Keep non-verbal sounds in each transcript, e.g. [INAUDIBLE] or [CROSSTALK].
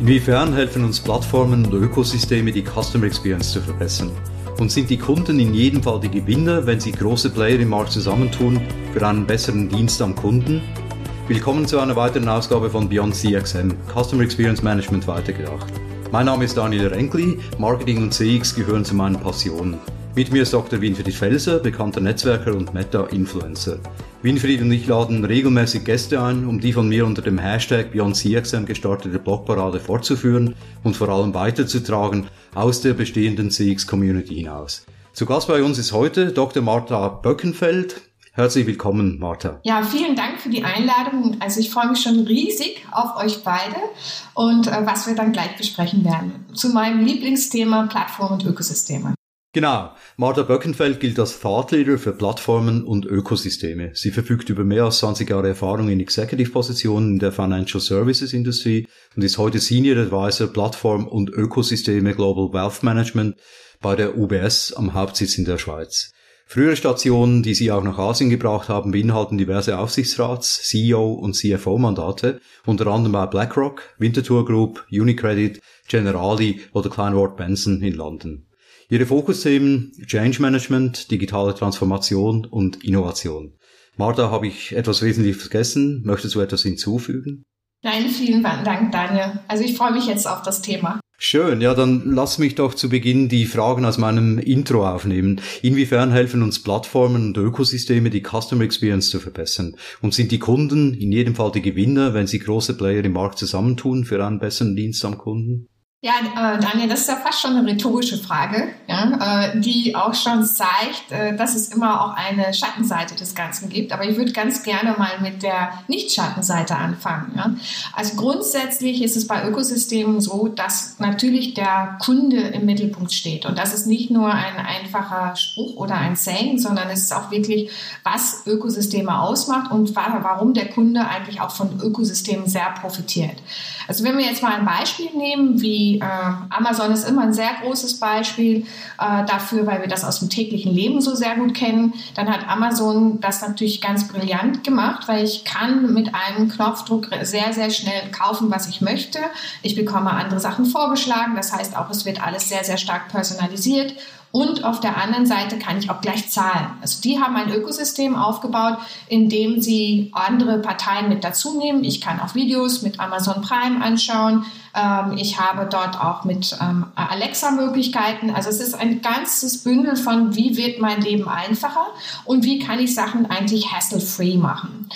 Inwiefern helfen uns Plattformen und Ökosysteme, die Customer Experience zu verbessern? Und sind die Kunden in jedem Fall die Gewinner, wenn sie große Player im Markt zusammentun für einen besseren Dienst am Kunden? Willkommen zu einer weiteren Ausgabe von Beyond CXM, Customer Experience Management weitergedacht. Mein Name ist Daniel Renkli, Marketing und CX gehören zu meinen Passionen. Mit mir ist Dr. Winfried Felser, bekannter Netzwerker und Meta-Influencer. Winfried und ich laden regelmäßig Gäste ein, um die von mir unter dem Hashtag BeyondCXM gestartete Blogparade fortzuführen und vor allem weiterzutragen aus der bestehenden CX-Community hinaus. Zu Gast bei uns ist heute Dr. Martha Böckenfeld. Herzlich willkommen, Martha. Ja, vielen Dank für die Einladung. Also ich freue mich schon riesig auf euch beide und äh, was wir dann gleich besprechen werden. Zu meinem Lieblingsthema Plattform und Ökosysteme. Genau. Martha Böckenfeld gilt als Thought Leader für Plattformen und Ökosysteme. Sie verfügt über mehr als 20 Jahre Erfahrung in Executive-Positionen in der Financial Services Industry und ist heute Senior Advisor Plattform und Ökosysteme Global Wealth Management bei der UBS am Hauptsitz in der Schweiz. Frühere Stationen, die sie auch nach Asien gebracht haben, beinhalten diverse Aufsichtsrats-, CEO- und CFO-Mandate, unter anderem bei BlackRock, Winterthur Group, Unicredit, Generali oder Kleinwort Benson in London. Ihre Fokusthemen Change Management, digitale Transformation und Innovation. Martha, habe ich etwas Wesentliches vergessen? Möchtest du etwas hinzufügen? Nein, vielen Dank, Daniel. Also ich freue mich jetzt auf das Thema. Schön, ja, dann lass mich doch zu Beginn die Fragen aus meinem Intro aufnehmen. Inwiefern helfen uns Plattformen und Ökosysteme, die Customer Experience zu verbessern? Und sind die Kunden in jedem Fall die Gewinner, wenn sie große Player im Markt zusammentun für einen besseren Dienst am Kunden? Ja, äh, Daniel, das ist ja fast schon eine rhetorische Frage, ja, äh, die auch schon zeigt, äh, dass es immer auch eine Schattenseite des Ganzen gibt. Aber ich würde ganz gerne mal mit der Nicht-Schattenseite anfangen. Ja. Also grundsätzlich ist es bei Ökosystemen so, dass natürlich der Kunde im Mittelpunkt steht. Und das ist nicht nur ein einfacher Spruch oder ein Saying, sondern es ist auch wirklich, was Ökosysteme ausmacht und warum der Kunde eigentlich auch von Ökosystemen sehr profitiert. Also wenn wir jetzt mal ein Beispiel nehmen, wie äh, Amazon ist immer ein sehr großes Beispiel äh, dafür, weil wir das aus dem täglichen Leben so sehr gut kennen, dann hat Amazon das natürlich ganz brillant gemacht, weil ich kann mit einem Knopfdruck sehr, sehr schnell kaufen, was ich möchte. Ich bekomme andere Sachen vorgeschlagen, das heißt auch, es wird alles sehr, sehr stark personalisiert und auf der anderen Seite kann ich auch gleich zahlen. Also die haben ein Ökosystem aufgebaut, in dem sie andere Parteien mit dazu nehmen. Ich kann auch Videos mit Amazon Prime anschauen. Ähm, ich habe dort auch mit ähm, Alexa Möglichkeiten. Also es ist ein ganzes Bündel von, wie wird mein Leben einfacher und wie kann ich Sachen eigentlich hassle-free machen.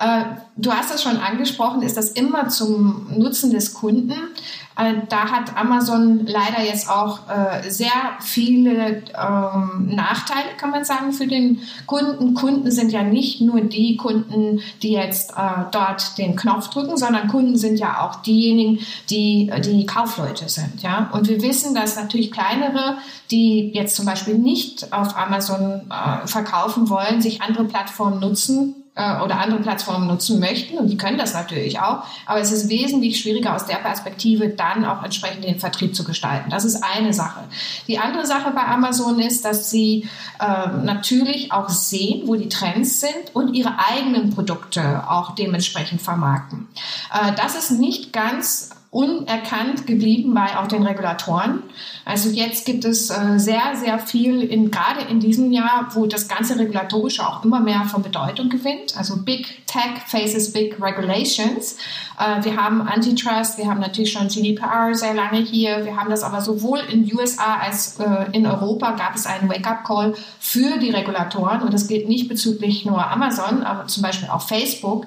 Äh, du hast es schon angesprochen, ist das immer zum Nutzen des Kunden. Äh, da hat Amazon leider jetzt auch äh, sehr viele ähm, Nachteile, kann man sagen, für den Kunden. Kunden sind ja nicht nur die Kunden, die jetzt dort den Knopf drücken, sondern Kunden sind ja auch diejenigen, die die Kaufleute sind. Ja? Und wir wissen, dass natürlich kleinere, die jetzt zum Beispiel nicht auf Amazon verkaufen wollen, sich andere Plattformen nutzen äh, oder andere Plattformen nutzen möchten und die können das natürlich auch, aber es ist wesentlich schwieriger aus der Perspektive dann auch entsprechend den Vertrieb zu gestalten. Das ist eine Sache. Die andere Sache bei Amazon ist, dass sie äh, natürlich auch sehen, wo die Trends sind und ihre eigenen Produkte auch dementsprechend vermarkten. Äh, das ist nicht ganz unerkannt geblieben bei auch den Regulatoren. Also jetzt gibt es äh, sehr, sehr viel, in, gerade in diesem Jahr, wo das ganze Regulatorische auch immer mehr von Bedeutung gewinnt. Also Big Tech faces Big Regulations. Äh, wir haben Antitrust, wir haben natürlich schon GDPR sehr lange hier. Wir haben das aber sowohl in USA als äh, in Europa gab es einen Wake-up-Call für die Regulatoren. Und das gilt nicht bezüglich nur Amazon, aber zum Beispiel auch Facebook.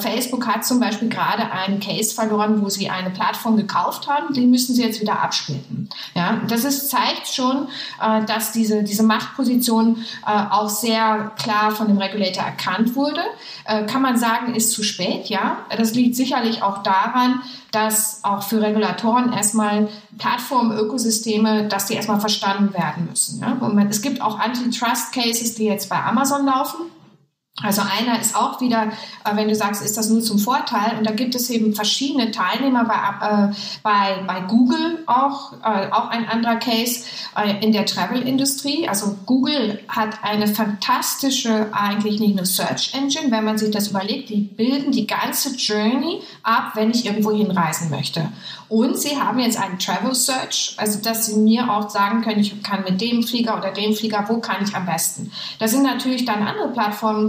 Facebook hat zum Beispiel gerade einen Case verloren, wo sie eine eine Plattform gekauft haben, die müssen sie jetzt wieder absplitten. Ja, das ist, zeigt schon, äh, dass diese, diese Machtposition äh, auch sehr klar von dem Regulator erkannt wurde. Äh, kann man sagen, ist zu spät, ja. Das liegt sicherlich auch daran, dass auch für Regulatoren erstmal Plattformen, Ökosysteme, dass die erstmal verstanden werden müssen. Ja? Und es gibt auch Antitrust-Cases, die jetzt bei Amazon laufen Also einer ist auch wieder, äh, wenn du sagst, ist das nur zum Vorteil? Und da gibt es eben verschiedene Teilnehmer bei, äh, bei, bei Google auch, äh, auch ein anderer Case äh, in der Travel-Industrie. Also Google hat eine fantastische, eigentlich nicht nur Search Engine, wenn man sich das überlegt, die bilden die ganze Journey ab, wenn ich irgendwo hinreisen möchte. Und sie haben jetzt einen Travel Search, also dass sie mir auch sagen können, ich kann mit dem Flieger oder dem Flieger, wo kann ich am besten. Da sind natürlich dann andere Plattformen,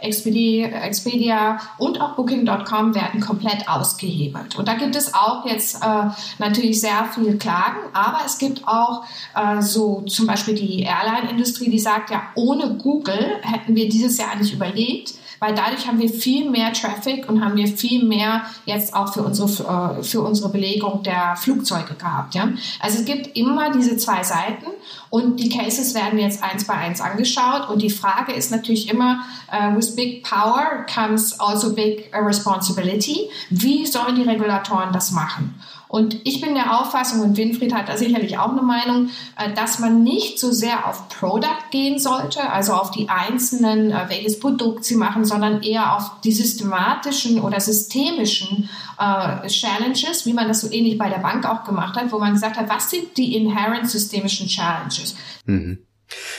Expedia, Expedia und auch Booking.com werden komplett ausgehebelt. Und da gibt es auch jetzt äh, natürlich sehr viele Klagen, aber es gibt auch äh, so zum Beispiel die Airline-Industrie, die sagt, ja, ohne Google hätten wir dieses Jahr nicht überlebt weil dadurch haben wir viel mehr Traffic und haben wir viel mehr jetzt auch für unsere, äh, für unsere Belegung der Flugzeuge gehabt. Ja? Also es gibt immer diese zwei Seiten und die Cases werden jetzt eins bei eins angeschaut und die Frage ist natürlich immer, uh, with big power comes also big responsibility. Wie sollen die Regulatoren das machen? Und ich bin der Auffassung, und Winfried hat da sicherlich auch eine Meinung, äh, dass man nicht so sehr auf Product gehen sollte, also auf die einzelnen, äh, welches Produkt sie machen, sondern eher auf die systematischen oder systemischen äh, Challenges, wie man das so ähnlich bei der Bank auch gemacht hat, wo man gesagt hat, was sind die inherent systemischen Challenges? Mhm.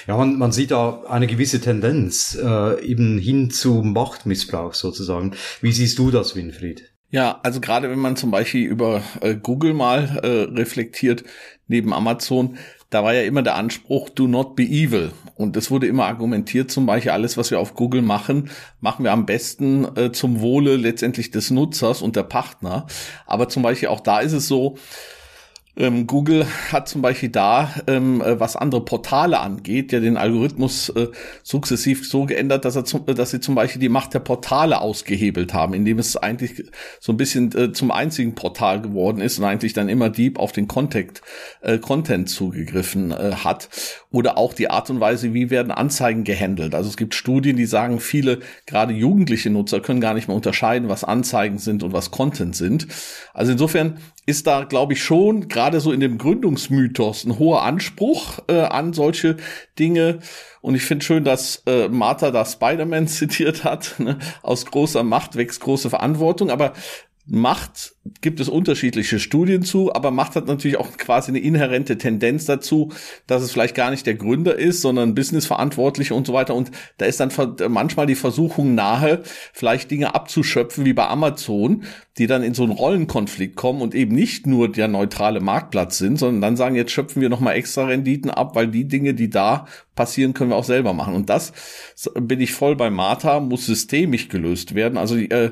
Ja, man, man sieht da eine gewisse Tendenz äh, eben hin zu Machtmissbrauch sozusagen. Wie siehst du das, Winfried? Ja, also gerade wenn man zum Beispiel über äh, Google mal äh, reflektiert, neben Amazon, da war ja immer der Anspruch, do not be evil. Und es wurde immer argumentiert, zum Beispiel alles, was wir auf Google machen, machen wir am besten äh, zum Wohle letztendlich des Nutzers und der Partner. Aber zum Beispiel auch da ist es so, ähm, Google hat zum Beispiel da, ähm, äh, was andere Portale angeht, ja den Algorithmus äh, sukzessiv so geändert, dass, er zum, dass sie zum Beispiel die Macht der Portale ausgehebelt haben, indem es eigentlich so ein bisschen äh, zum einzigen Portal geworden ist und eigentlich dann immer deep auf den Contact, äh, Content zugegriffen äh, hat. Oder auch die Art und Weise, wie werden Anzeigen gehandelt. Also es gibt Studien, die sagen, viele, gerade jugendliche Nutzer können gar nicht mehr unterscheiden, was Anzeigen sind und was Content sind. Also insofern ist da, glaube ich, schon gerade so in dem Gründungsmythos ein hoher Anspruch äh, an solche Dinge. Und ich finde schön, dass äh, Martha da Spider-Man [LAUGHS] zitiert hat. Ne? Aus großer Macht wächst große Verantwortung. Aber Macht gibt es unterschiedliche Studien zu, aber Macht hat natürlich auch quasi eine inhärente Tendenz dazu, dass es vielleicht gar nicht der Gründer ist, sondern Businessverantwortliche und so weiter. Und da ist dann manchmal die Versuchung nahe, vielleicht Dinge abzuschöpfen wie bei Amazon, die dann in so einen Rollenkonflikt kommen und eben nicht nur der neutrale Marktplatz sind, sondern dann sagen, jetzt schöpfen wir nochmal extra Renditen ab, weil die Dinge, die da passieren, können wir auch selber machen. Und das bin ich voll bei Martha, muss systemisch gelöst werden. Also äh,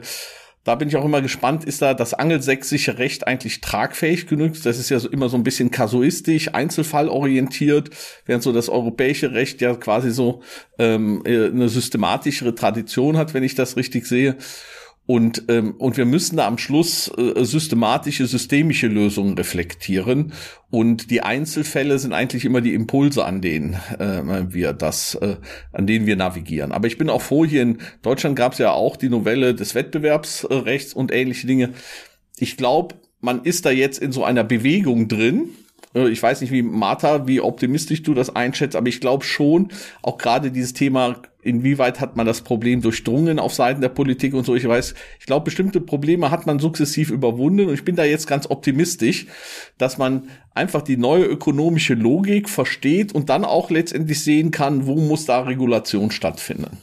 da bin ich auch immer gespannt, ist da das angelsächsische Recht eigentlich tragfähig genug? Das ist ja so immer so ein bisschen kasuistisch, einzelfallorientiert, während so das europäische Recht ja quasi so ähm, äh, eine systematischere Tradition hat, wenn ich das richtig sehe. Und, ähm, und wir müssen da am Schluss äh, systematische, systemische Lösungen reflektieren. Und die Einzelfälle sind eigentlich immer die Impulse, an denen äh, wir das, äh, an denen wir navigieren. Aber ich bin auch froh, hier in Deutschland gab es ja auch die Novelle des Wettbewerbsrechts und ähnliche Dinge. Ich glaube, man ist da jetzt in so einer Bewegung drin, ich weiß nicht, wie Martha, wie optimistisch du das einschätzt, aber ich glaube schon, auch gerade dieses Thema inwieweit hat man das Problem durchdrungen auf Seiten der Politik und so. Ich weiß, ich glaube, bestimmte Probleme hat man sukzessiv überwunden und ich bin da jetzt ganz optimistisch, dass man einfach die neue ökonomische Logik versteht und dann auch letztendlich sehen kann, wo muss da Regulation stattfinden.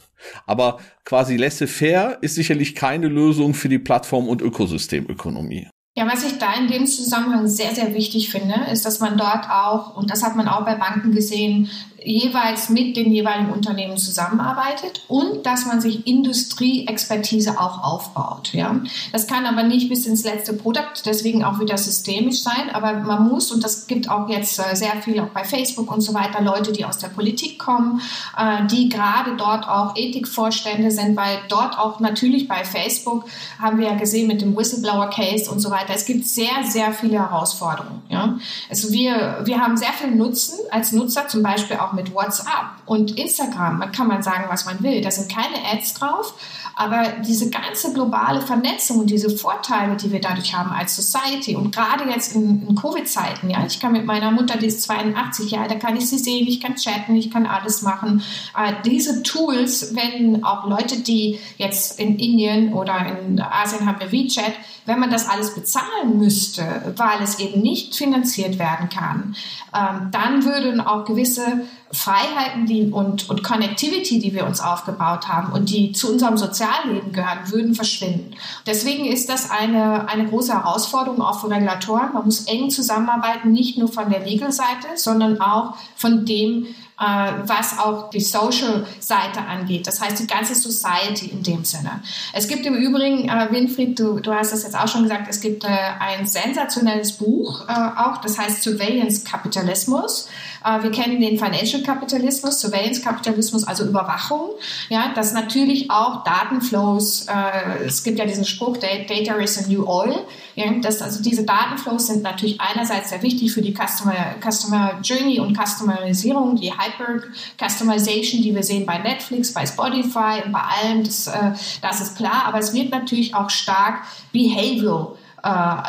Aber quasi laissez-faire ist sicherlich keine Lösung für die Plattform- und Ökosystemökonomie. Ja, was ich da in dem Zusammenhang sehr, sehr wichtig finde, ist, dass man dort auch, und das hat man auch bei Banken gesehen, jeweils mit den jeweiligen Unternehmen zusammenarbeitet und dass man sich Industrieexpertise auch aufbaut. Ja. Das kann aber nicht bis ins letzte Produkt, deswegen auch wieder systemisch sein, aber man muss, und das gibt auch jetzt äh, sehr viel auch bei Facebook und so weiter, Leute, die aus der Politik kommen, äh, die gerade dort auch Ethikvorstände sind, weil dort auch natürlich bei Facebook haben wir ja gesehen mit dem Whistleblower-Case und so weiter, es gibt sehr, sehr viele Herausforderungen. Ja. Also wir, wir haben sehr viel Nutzen als Nutzer, zum Beispiel auch auch mit WhatsApp und Instagram. Man kann man sagen, was man will. Da sind keine Ads drauf, aber diese ganze globale Vernetzung und diese Vorteile, die wir dadurch haben als Society und gerade jetzt in, in Covid-Zeiten, ja, ich kann mit meiner Mutter, die ist 82 Jahre, da kann ich sie sehen, ich kann chatten, ich kann alles machen. Äh, diese Tools, wenn auch Leute, die jetzt in Indien oder in Asien haben wir WeChat, wenn man das alles bezahlen müsste, weil es eben nicht finanziert werden kann, ähm, dann würden auch gewisse Freiheiten die, und, und Connectivity, die wir uns aufgebaut haben und die zu unserem Sozialleben gehören, würden verschwinden. Deswegen ist das eine, eine große Herausforderung auch für Regulatoren. Man muss eng zusammenarbeiten, nicht nur von der Legal-Seite, sondern auch von dem, äh, was auch die Social-Seite angeht. Das heißt, die ganze Society in dem Sinne. Es gibt im Übrigen, äh, Winfried, du, du hast das jetzt auch schon gesagt, es gibt äh, ein sensationelles Buch äh, auch, das heißt Surveillance Kapitalismus. Äh, wir kennen den Financial Kapitalismus, Surveillance Kapitalismus, also Überwachung. Ja, das natürlich auch Datenflows. Äh, es gibt ja diesen Spruch, Data is a new oil. Ja, das, also diese Datenflows sind natürlich einerseits sehr wichtig für die Customer, Customer Journey und Customerisierung, die Hyper Customization, die wir sehen bei Netflix, bei Spotify und bei allem. Das, äh, das ist klar. Aber es wird natürlich auch stark behavioral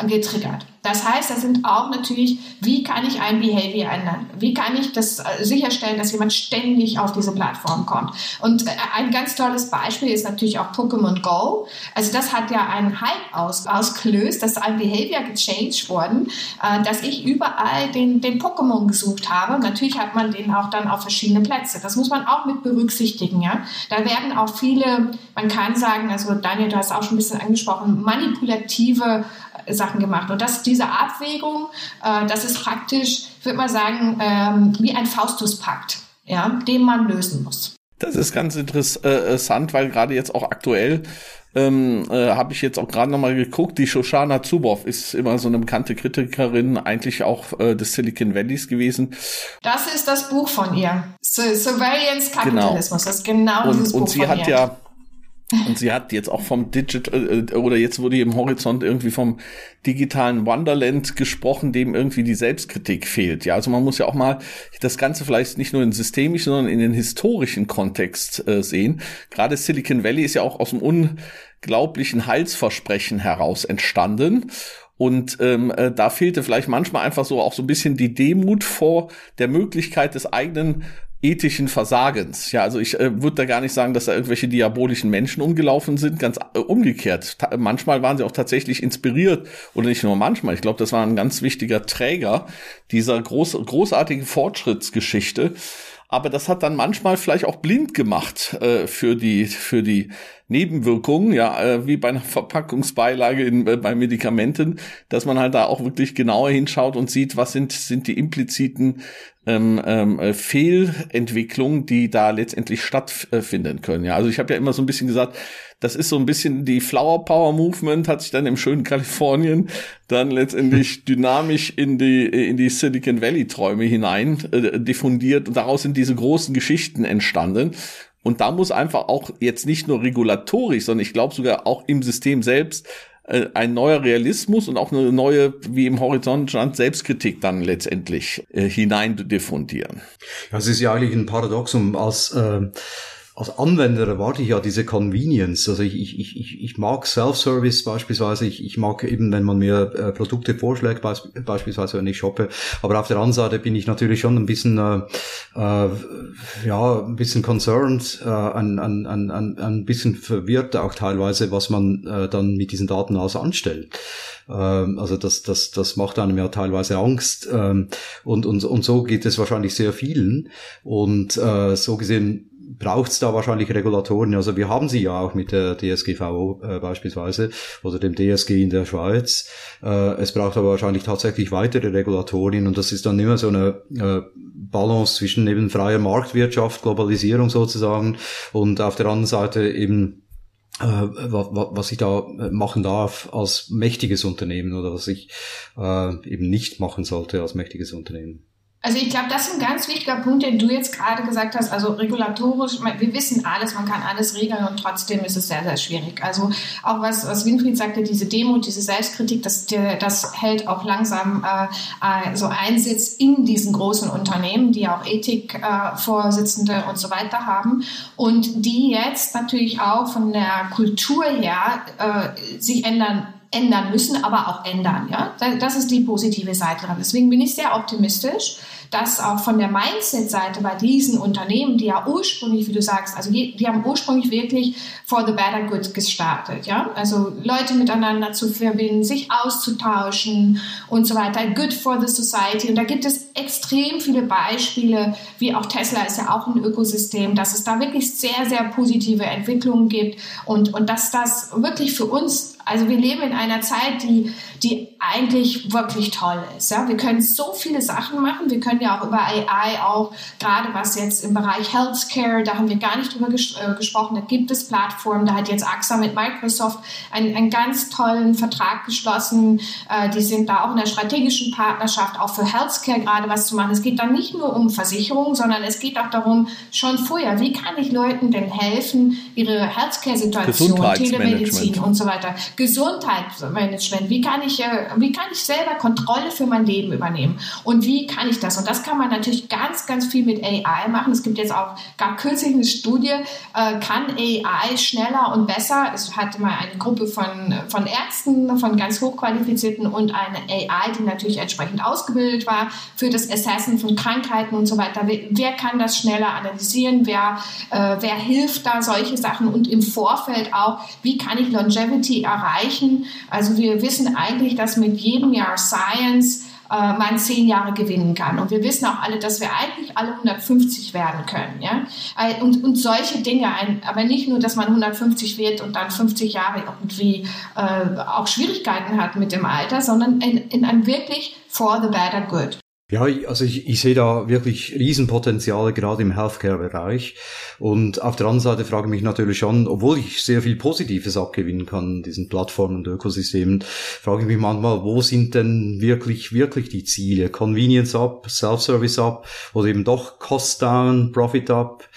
getriggert. Das heißt, das sind auch natürlich, wie kann ich ein Behavior ändern? Wie kann ich das äh, sicherstellen, dass jemand ständig auf diese Plattform kommt? Und äh, ein ganz tolles Beispiel ist natürlich auch Pokémon Go. Also das hat ja einen Hype aus, ausgelöst, dass ein Behavior gechanged worden, äh, dass ich überall den, den Pokémon gesucht habe. Natürlich hat man den auch dann auf verschiedene Plätze. Das muss man auch mit berücksichtigen. Ja? Da werden auch viele, man kann sagen, also Daniel, du hast auch schon ein bisschen angesprochen, manipulative Sachen gemacht. Und das, diese Abwägung, äh, das ist praktisch, würde man sagen, ähm, wie ein Faustuspakt, ja, den man lösen muss. Das ist ganz interessant, weil gerade jetzt auch aktuell ähm, äh, habe ich jetzt auch gerade nochmal geguckt, die Shoshana Zuboff ist immer so eine bekannte Kritikerin, eigentlich auch äh, des Silicon Valleys gewesen. Das ist das Buch von ihr. Surveillance Capitalismus, genau. das ist genau und, dieses und Buch sie hat ihr. ja und sie hat jetzt auch vom Digital, äh, oder jetzt wurde im Horizont irgendwie vom digitalen Wonderland gesprochen, dem irgendwie die Selbstkritik fehlt. Ja, also man muss ja auch mal das Ganze vielleicht nicht nur in systemischen, sondern in den historischen Kontext äh, sehen. Gerade Silicon Valley ist ja auch aus dem unglaublichen Heilsversprechen heraus entstanden. Und ähm, äh, da fehlte vielleicht manchmal einfach so auch so ein bisschen die Demut vor der Möglichkeit des eigenen ethischen Versagens. Ja, also ich äh, würde da gar nicht sagen, dass da irgendwelche diabolischen Menschen umgelaufen sind, ganz äh, umgekehrt. Ta manchmal waren sie auch tatsächlich inspiriert oder nicht nur manchmal. Ich glaube, das war ein ganz wichtiger Träger dieser groß, großartigen Fortschrittsgeschichte. Aber das hat dann manchmal vielleicht auch blind gemacht äh, für die für die Nebenwirkungen, ja, äh, wie bei einer Verpackungsbeilage in, äh, bei Medikamenten, dass man halt da auch wirklich genauer hinschaut und sieht, was sind sind die impliziten ähm, ähm, äh, Fehlentwicklungen, die da letztendlich stattfinden können. Ja, also ich habe ja immer so ein bisschen gesagt, das ist so ein bisschen die Flower Power Movement hat sich dann im schönen Kalifornien dann letztendlich [LAUGHS] dynamisch in die in die Silicon Valley Träume hinein äh, diffundiert und daraus sind diese großen Geschichten entstanden. Und da muss einfach auch jetzt nicht nur regulatorisch, sondern ich glaube sogar auch im System selbst äh, ein neuer Realismus und auch eine neue, wie im Horizont stand, Selbstkritik dann letztendlich äh, hinein diffundieren. Ja, es ist ja eigentlich ein Paradoxum als äh, als Anwender erwarte ich ja diese Convenience. Also ich, ich, ich, ich mag Self-Service beispielsweise. Ich, ich mag eben, wenn man mir äh, Produkte vorschlägt, beispielsweise wenn ich shoppe. Aber auf der anderen Seite bin ich natürlich schon ein bisschen, äh, äh, ja, ein bisschen concerned, äh, ein, ein, ein, ein, bisschen verwirrt auch teilweise, was man äh, dann mit diesen Daten alles anstellt. Ähm, also das, das, das macht einem ja teilweise Angst. Ähm, und, und, und so geht es wahrscheinlich sehr vielen. Und äh, so gesehen braucht es da wahrscheinlich Regulatoren. Also wir haben sie ja auch mit der DSGVO äh, beispielsweise oder dem DSG in der Schweiz. Äh, es braucht aber wahrscheinlich tatsächlich weitere Regulatorien und das ist dann immer so eine äh, Balance zwischen eben freier Marktwirtschaft, Globalisierung sozusagen und auf der anderen Seite eben äh, was ich da machen darf als mächtiges Unternehmen oder was ich äh, eben nicht machen sollte als mächtiges Unternehmen. Also ich glaube, das ist ein ganz wichtiger Punkt, den du jetzt gerade gesagt hast. Also regulatorisch, wir wissen alles, man kann alles regeln und trotzdem ist es sehr, sehr schwierig. Also auch was, was Winfried sagte, diese Demo, diese Selbstkritik, das, das hält auch langsam äh, so Einsitz in diesen großen Unternehmen, die auch Ethikvorsitzende äh, und so weiter haben und die jetzt natürlich auch von der Kultur her äh, sich ändern ändern müssen, aber auch ändern. Ja? Das ist die positive Seite dran. Deswegen bin ich sehr optimistisch dass auch von der Mindset-Seite bei diesen Unternehmen, die ja ursprünglich, wie du sagst, also die, die haben ursprünglich wirklich for the better good gestartet, ja, also Leute miteinander zu verbinden, sich auszutauschen und so weiter, good for the society. Und da gibt es extrem viele Beispiele, wie auch Tesla ist ja auch ein Ökosystem, dass es da wirklich sehr, sehr positive Entwicklungen gibt und, und dass das wirklich für uns also wir leben in einer Zeit, die, die eigentlich wirklich toll ist. Ja? Wir können so viele Sachen machen. Wir können ja auch über AI auch, gerade was jetzt im Bereich Healthcare, da haben wir gar nicht drüber ges äh, gesprochen, da gibt es Plattformen, da hat jetzt AXA mit Microsoft einen, einen ganz tollen Vertrag geschlossen. Äh, die sind da auch in der strategischen Partnerschaft, auch für Healthcare gerade was zu machen. Es geht dann nicht nur um Versicherungen, sondern es geht auch darum, schon vorher, wie kann ich Leuten denn helfen, ihre Healthcare-Situation, Telemedizin und so weiter Gesundheitsmanagement. Wie kann ich, äh, wie kann ich selber Kontrolle für mein Leben übernehmen? Und wie kann ich das? Und das kann man natürlich ganz, ganz viel mit AI machen. Es gibt jetzt auch, gab kürzlich eine Studie, äh, kann AI schneller und besser? Es hatte mal eine Gruppe von, von Ärzten, von ganz hochqualifizierten und eine AI, die natürlich entsprechend ausgebildet war für das Assessen von Krankheiten und so weiter. Wer, wer kann das schneller analysieren? Wer, äh, wer hilft da solche Sachen? Und im Vorfeld auch, wie kann ich Longevity erreichen? Erreichen. Also wir wissen eigentlich, dass mit jedem Jahr Science äh, man zehn Jahre gewinnen kann. Und wir wissen auch alle, dass wir eigentlich alle 150 werden können. Ja? Und, und solche Dinge, aber nicht nur, dass man 150 wird und dann 50 Jahre irgendwie äh, auch Schwierigkeiten hat mit dem Alter, sondern in, in einem wirklich for the better good. Ja, also ich, ich sehe da wirklich Riesenpotenziale gerade im Healthcare-Bereich. Und auf der anderen Seite frage ich mich natürlich schon, obwohl ich sehr viel Positives abgewinnen kann, diesen Plattformen und Ökosystemen, frage ich mich manchmal, wo sind denn wirklich, wirklich die Ziele? Convenience up, Self-Service up oder eben doch Cost down, Profit up?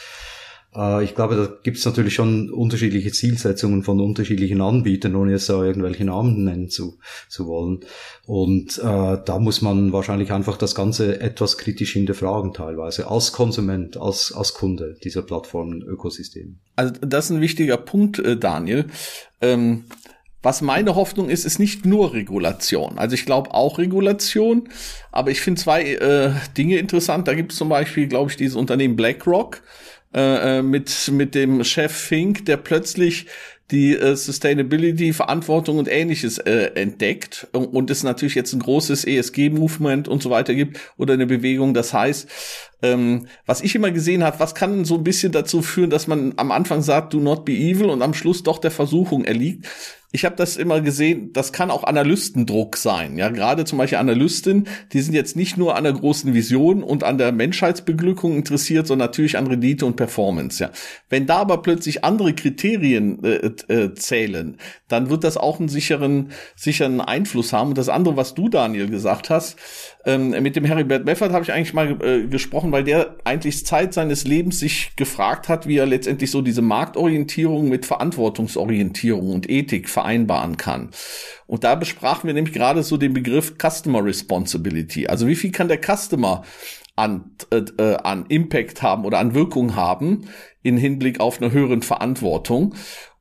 Äh, ich glaube, da gibt es natürlich schon unterschiedliche Zielsetzungen von unterschiedlichen Anbietern, ohne jetzt da irgendwelche Namen nennen zu, zu wollen. Und äh, da muss man wahrscheinlich einfach das Ganze etwas kritisch hinterfragen teilweise, als Konsument, als, als Kunde dieser Plattformen, Ökosysteme. Also das ist ein wichtiger Punkt, äh, Daniel. Ähm was meine Hoffnung ist, ist nicht nur Regulation. Also ich glaube auch Regulation, aber ich finde zwei äh, Dinge interessant. Da gibt es zum Beispiel, glaube ich, dieses Unternehmen BlackRock, äh, äh, mit, mit dem Chef Fink, der plötzlich die äh, Sustainability, Verantwortung und ähnliches äh, entdeckt und es natürlich jetzt ein großes ESG-Movement und so weiter gibt oder eine Bewegung. Das heißt, ähm, was ich immer gesehen habe, was kann so ein bisschen dazu führen, dass man am Anfang sagt, do not be evil und am Schluss doch der Versuchung erliegt ich habe das immer gesehen, das kann auch Analystendruck sein. Ja, gerade zum Beispiel Analysten, die sind jetzt nicht nur an der großen Vision und an der Menschheitsbeglückung interessiert, sondern natürlich an Rendite und Performance. Ja, wenn da aber plötzlich andere Kriterien äh, äh, zählen, dann wird das auch einen sicheren, sicheren Einfluss haben. Und das andere, was du Daniel gesagt hast, ähm, mit dem Heribert Meffert habe ich eigentlich mal äh, gesprochen, weil der eigentlich Zeit seines Lebens sich gefragt hat, wie er letztendlich so diese Marktorientierung mit Verantwortungsorientierung und Ethik vereinbaren kann. Und da besprachen wir nämlich gerade so den Begriff Customer Responsibility. Also wie viel kann der Customer an, äh, äh, an Impact haben oder an Wirkung haben in Hinblick auf eine höheren Verantwortung.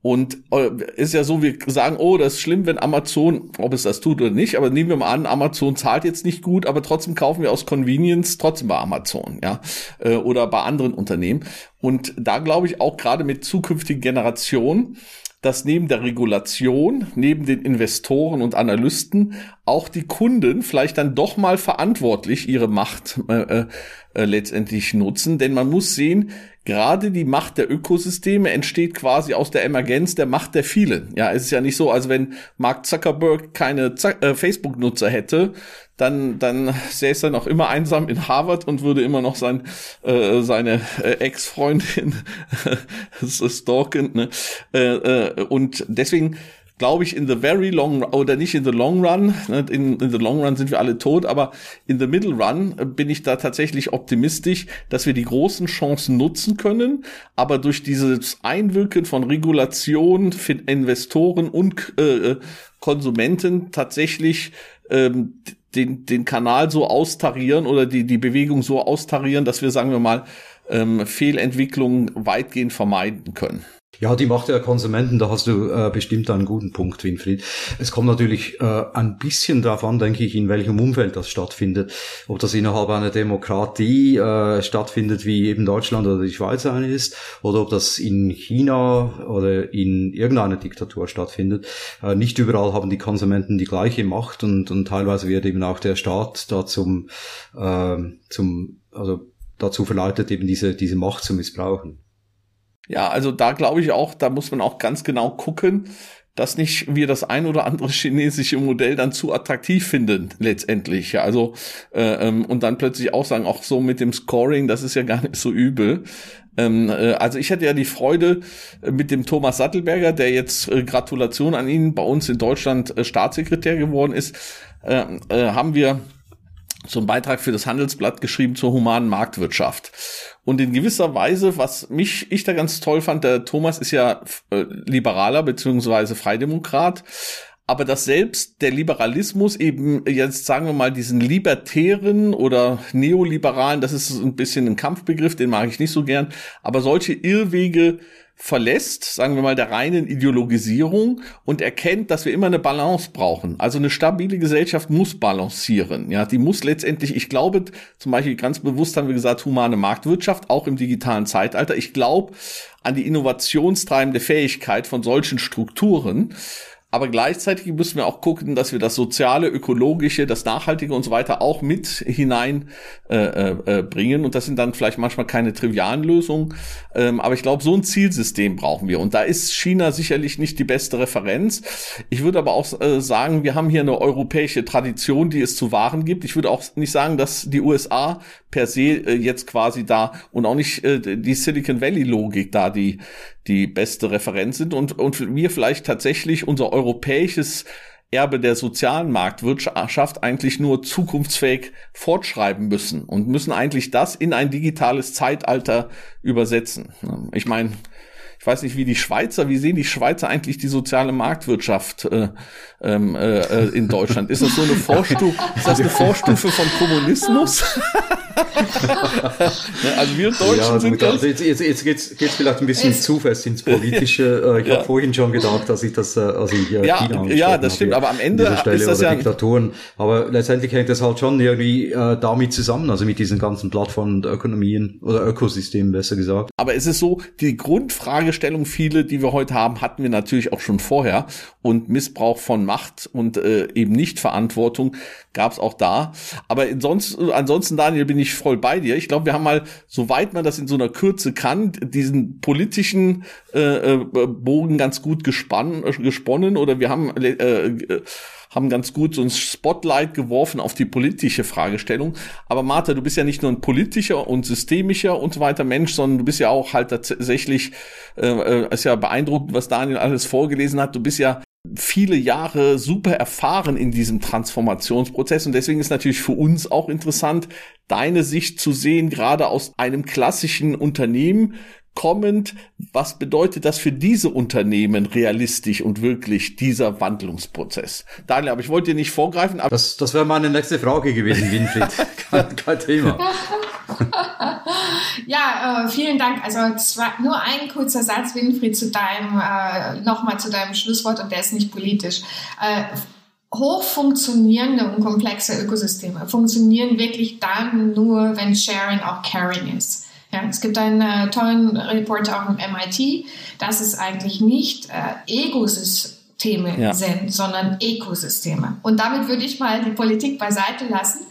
Und äh, ist ja so, wir sagen, oh, das ist schlimm, wenn Amazon, ob es das tut oder nicht, aber nehmen wir mal an, Amazon zahlt jetzt nicht gut, aber trotzdem kaufen wir aus Convenience trotzdem bei Amazon, ja, äh, oder bei anderen Unternehmen. Und da glaube ich auch gerade mit zukünftigen Generationen, dass neben der Regulation, neben den Investoren und Analysten auch die Kunden vielleicht dann doch mal verantwortlich ihre Macht äh, äh, letztendlich nutzen. Denn man muss sehen, gerade die Macht der Ökosysteme entsteht quasi aus der Emergenz der Macht der vielen. Ja, es ist ja nicht so, als wenn Mark Zuckerberg keine äh, Facebook-Nutzer hätte, dann, dann säße er noch immer einsam in Harvard und würde immer noch sein, äh, seine äh, Ex-Freundin [LAUGHS] stalken. Ne? Äh, äh, und deswegen glaube ich, in the very long oder nicht in the long run, ne, in, in the long run sind wir alle tot, aber in the middle run äh, bin ich da tatsächlich optimistisch, dass wir die großen Chancen nutzen können, aber durch dieses Einwirken von Regulation, Investoren und äh, äh, Konsumenten tatsächlich ähm, den, den Kanal so austarieren oder die, die Bewegung so austarieren, dass wir, sagen wir mal, ähm, Fehlentwicklungen weitgehend vermeiden können. Ja, die Macht der Konsumenten, da hast du äh, bestimmt einen guten Punkt, Winfried. Es kommt natürlich äh, ein bisschen darauf an, denke ich, in welchem Umfeld das stattfindet. Ob das innerhalb einer Demokratie äh, stattfindet, wie eben Deutschland oder die Schweiz eine ist, oder ob das in China oder in irgendeiner Diktatur stattfindet. Äh, nicht überall haben die Konsumenten die gleiche Macht und, und teilweise wird eben auch der Staat da zum, äh, zum also dazu verleitet, eben diese, diese Macht zu missbrauchen. Ja, also da glaube ich auch, da muss man auch ganz genau gucken, dass nicht wir das ein oder andere chinesische Modell dann zu attraktiv finden letztendlich. Ja, also äh, ähm, und dann plötzlich auch sagen, auch so mit dem Scoring, das ist ja gar nicht so übel. Ähm, äh, also ich hatte ja die Freude äh, mit dem Thomas Sattelberger, der jetzt äh, Gratulation an ihn bei uns in Deutschland äh, Staatssekretär geworden ist, äh, haben wir einen Beitrag für das Handelsblatt geschrieben zur humanen Marktwirtschaft. Und in gewisser Weise, was mich, ich da ganz toll fand, der Thomas ist ja äh, Liberaler beziehungsweise Freidemokrat, aber dass selbst der Liberalismus eben jetzt sagen wir mal diesen libertären oder neoliberalen, das ist ein bisschen ein Kampfbegriff, den mag ich nicht so gern, aber solche Irrwege verlässt, sagen wir mal, der reinen Ideologisierung und erkennt, dass wir immer eine Balance brauchen. Also eine stabile Gesellschaft muss balancieren. Ja, die muss letztendlich, ich glaube, zum Beispiel ganz bewusst haben wir gesagt, humane Marktwirtschaft, auch im digitalen Zeitalter. Ich glaube an die innovationstreibende Fähigkeit von solchen Strukturen. Aber gleichzeitig müssen wir auch gucken, dass wir das soziale, ökologische, das nachhaltige und so weiter auch mit hinein äh, äh, bringen. Und das sind dann vielleicht manchmal keine trivialen Lösungen. Ähm, aber ich glaube, so ein Zielsystem brauchen wir. Und da ist China sicherlich nicht die beste Referenz. Ich würde aber auch äh, sagen, wir haben hier eine europäische Tradition, die es zu wahren gibt. Ich würde auch nicht sagen, dass die USA per se äh, jetzt quasi da und auch nicht äh, die Silicon Valley Logik da die die beste Referenz sind und und wir vielleicht tatsächlich unser europäisches Erbe der sozialen Marktwirtschaft eigentlich nur zukunftsfähig fortschreiben müssen und müssen eigentlich das in ein digitales Zeitalter übersetzen. Ich meine, ich weiß nicht, wie die Schweizer, wie sehen die Schweizer eigentlich die soziale Marktwirtschaft äh, ähm, äh, äh in Deutschland? Ist das so eine Vorstufe, ist das eine Vorstufe von Kommunismus? [LAUGHS] also wir Deutschen ja, sind also jetzt, jetzt, jetzt geht's, geht's vielleicht ein bisschen zu fest ins Politische. [LAUGHS] Äh, ich ja. habe vorhin schon gedacht, dass ich das, äh, also hier ja, China Ja, das stimmt, aber am Ende ist das ja Diktaturen. Aber letztendlich hängt das halt schon irgendwie äh, damit zusammen, also mit diesen ganzen Plattformen und Ökonomien oder Ökosystemen besser gesagt. Aber es ist so, die Grundfrage Fragestellung, viele, die wir heute haben, hatten wir natürlich auch schon vorher. Und Missbrauch von Macht und äh, eben Nichtverantwortung gab es auch da. Aber ansonsten, ansonsten, Daniel, bin ich voll bei dir. Ich glaube, wir haben mal, soweit man das in so einer Kürze kann, diesen politischen äh, äh Bogen ganz gut gespann, äh, gesponnen oder wir haben äh, äh haben ganz gut so ein Spotlight geworfen auf die politische Fragestellung. Aber Martha, du bist ja nicht nur ein politischer und systemischer und so weiter Mensch, sondern du bist ja auch halt tatsächlich, äh, äh, ist ja beeindruckend, was Daniel alles vorgelesen hat. Du bist ja viele Jahre super erfahren in diesem Transformationsprozess. Und deswegen ist natürlich für uns auch interessant, deine Sicht zu sehen, gerade aus einem klassischen Unternehmen kommend, was bedeutet das für diese Unternehmen realistisch und wirklich dieser Wandlungsprozess? Daniel, aber ich wollte dir nicht vorgreifen. Aber das das wäre meine nächste Frage gewesen, Winfried. [LAUGHS] kein, kein Thema. [LAUGHS] ja, äh, vielen Dank. Also zwar nur ein kurzer Satz, Winfried, zu deinem, äh, nochmal zu deinem Schlusswort und der ist nicht politisch. Äh, hochfunktionierende und komplexe Ökosysteme funktionieren wirklich dann nur, wenn Sharing auch Caring ist. Ja, es gibt einen äh, tollen Report auch im MIT, dass es eigentlich nicht äh, Egos ist, Systeme ja. sind, sondern Ökosysteme. Und damit würde ich mal die Politik beiseite lassen.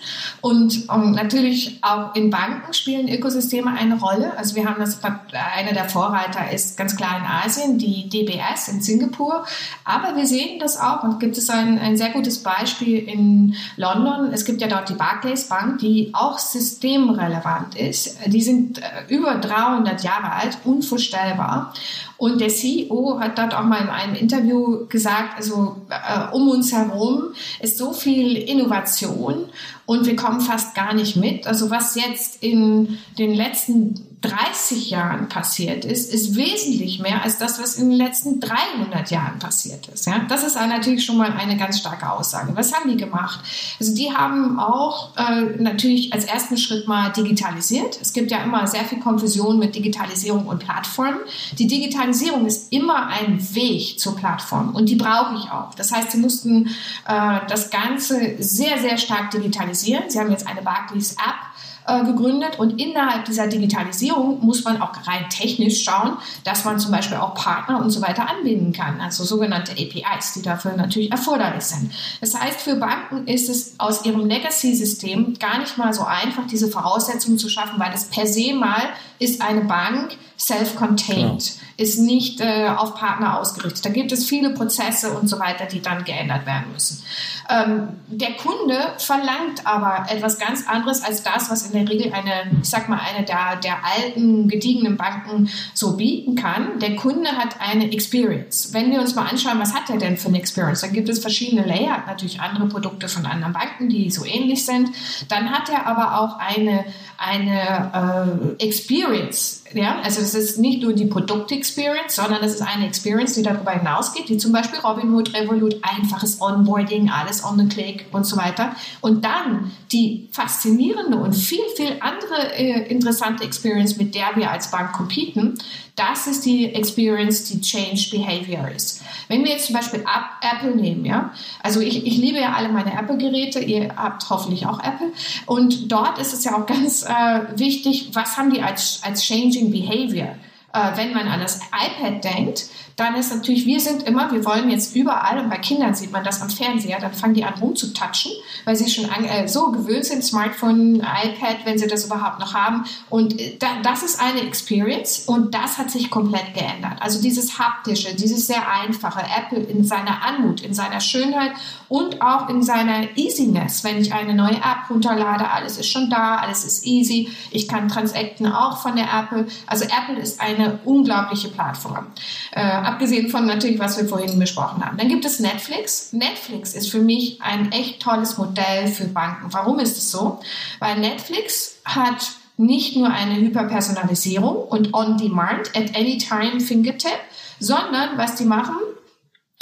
Und, und, natürlich auch in Banken spielen Ökosysteme eine Rolle. Also wir haben das, einer der Vorreiter ist ganz klar in Asien, die DBS in Singapur. Aber wir sehen das auch und gibt es ein, ein sehr gutes Beispiel in London. Es gibt ja dort die Barclays Bank, die auch systemrelevant ist. Die sind äh, über 300 Jahre alt, unvorstellbar. Und der CEO hat dort auch mal in einem Interview gesagt, gesagt, also äh, um uns herum ist so viel Innovation und wir kommen fast gar nicht mit. Also was jetzt in den letzten 30 Jahren passiert ist, ist wesentlich mehr als das, was in den letzten 300 Jahren passiert ist. Ja? Das ist natürlich schon mal eine ganz starke Aussage. Was haben die gemacht? Also die haben auch äh, natürlich als ersten Schritt mal digitalisiert. Es gibt ja immer sehr viel Konfusion mit Digitalisierung und Plattformen. Die Digitalisierung ist immer ein Weg zur Plattform und die brauche ich auch. Das heißt, sie mussten äh, das Ganze sehr, sehr stark digitalisieren. Sie haben jetzt eine Barclays App äh, gegründet und innerhalb dieser Digitalisierung muss man auch rein technisch schauen, dass man zum Beispiel auch Partner und so weiter anbinden kann, also sogenannte APIs, die dafür natürlich erforderlich sind. Das heißt, für Banken ist es aus ihrem Legacy-System gar nicht mal so einfach, diese Voraussetzungen zu schaffen, weil es per se mal ist eine Bank self-contained, ist nicht äh, auf Partner ausgerichtet. Da gibt es viele Prozesse und so weiter, die dann geändert werden müssen. Ähm, der Kunde verlangt aber etwas ganz anderes als das, was in der Regel eine, ich sag mal, eine der, der alten, gediegenen Banken so bieten kann. Der Kunde hat eine Experience. Wenn wir uns mal anschauen, was hat er denn für eine Experience? Dann gibt es verschiedene Layer, natürlich andere Produkte von anderen Banken, die so ähnlich sind. Dann hat er aber auch eine, eine äh, Experience. Ja? Also es ist nicht nur die Produkt-Experience, sondern es ist eine Experience, die darüber hinausgeht, wie zum Beispiel Robinhood, Revolut, einfaches Onboarding, alles on the click und so weiter. Und dann die faszinierende und viel, viel andere äh, interessante Experience, mit der wir als Bank competen, das ist die Experience, die Change Behavior ist. Wenn wir jetzt zum Beispiel Apple nehmen, ja, also ich, ich liebe ja alle meine Apple-Geräte, ihr habt hoffentlich auch Apple und dort ist es ja auch [LAUGHS] ganz äh, wichtig, was haben die als, als Changing Behavior? Äh, wenn man an das iPad denkt, dann ist natürlich, wir sind immer, wir wollen jetzt überall, und bei Kindern sieht man das am Fernseher, dann fangen die an rumzutatschen, weil sie schon an, äh, so gewöhnt sind, Smartphone, iPad, wenn sie das überhaupt noch haben. Und äh, da, das ist eine Experience und das hat sich komplett geändert. Also dieses haptische, dieses sehr einfache, Apple in seiner Anmut, in seiner Schönheit und auch in seiner Easiness. Wenn ich eine neue App runterlade, alles ist schon da, alles ist easy. Ich kann transacten auch von der Apple. Also Apple ist eine unglaubliche Plattform. Äh, abgesehen von natürlich, was wir vorhin besprochen haben. Dann gibt es Netflix. Netflix ist für mich ein echt tolles Modell für Banken. Warum ist es so? Weil Netflix hat nicht nur eine Hyperpersonalisierung und on-demand at any time Fingertip, sondern was die machen,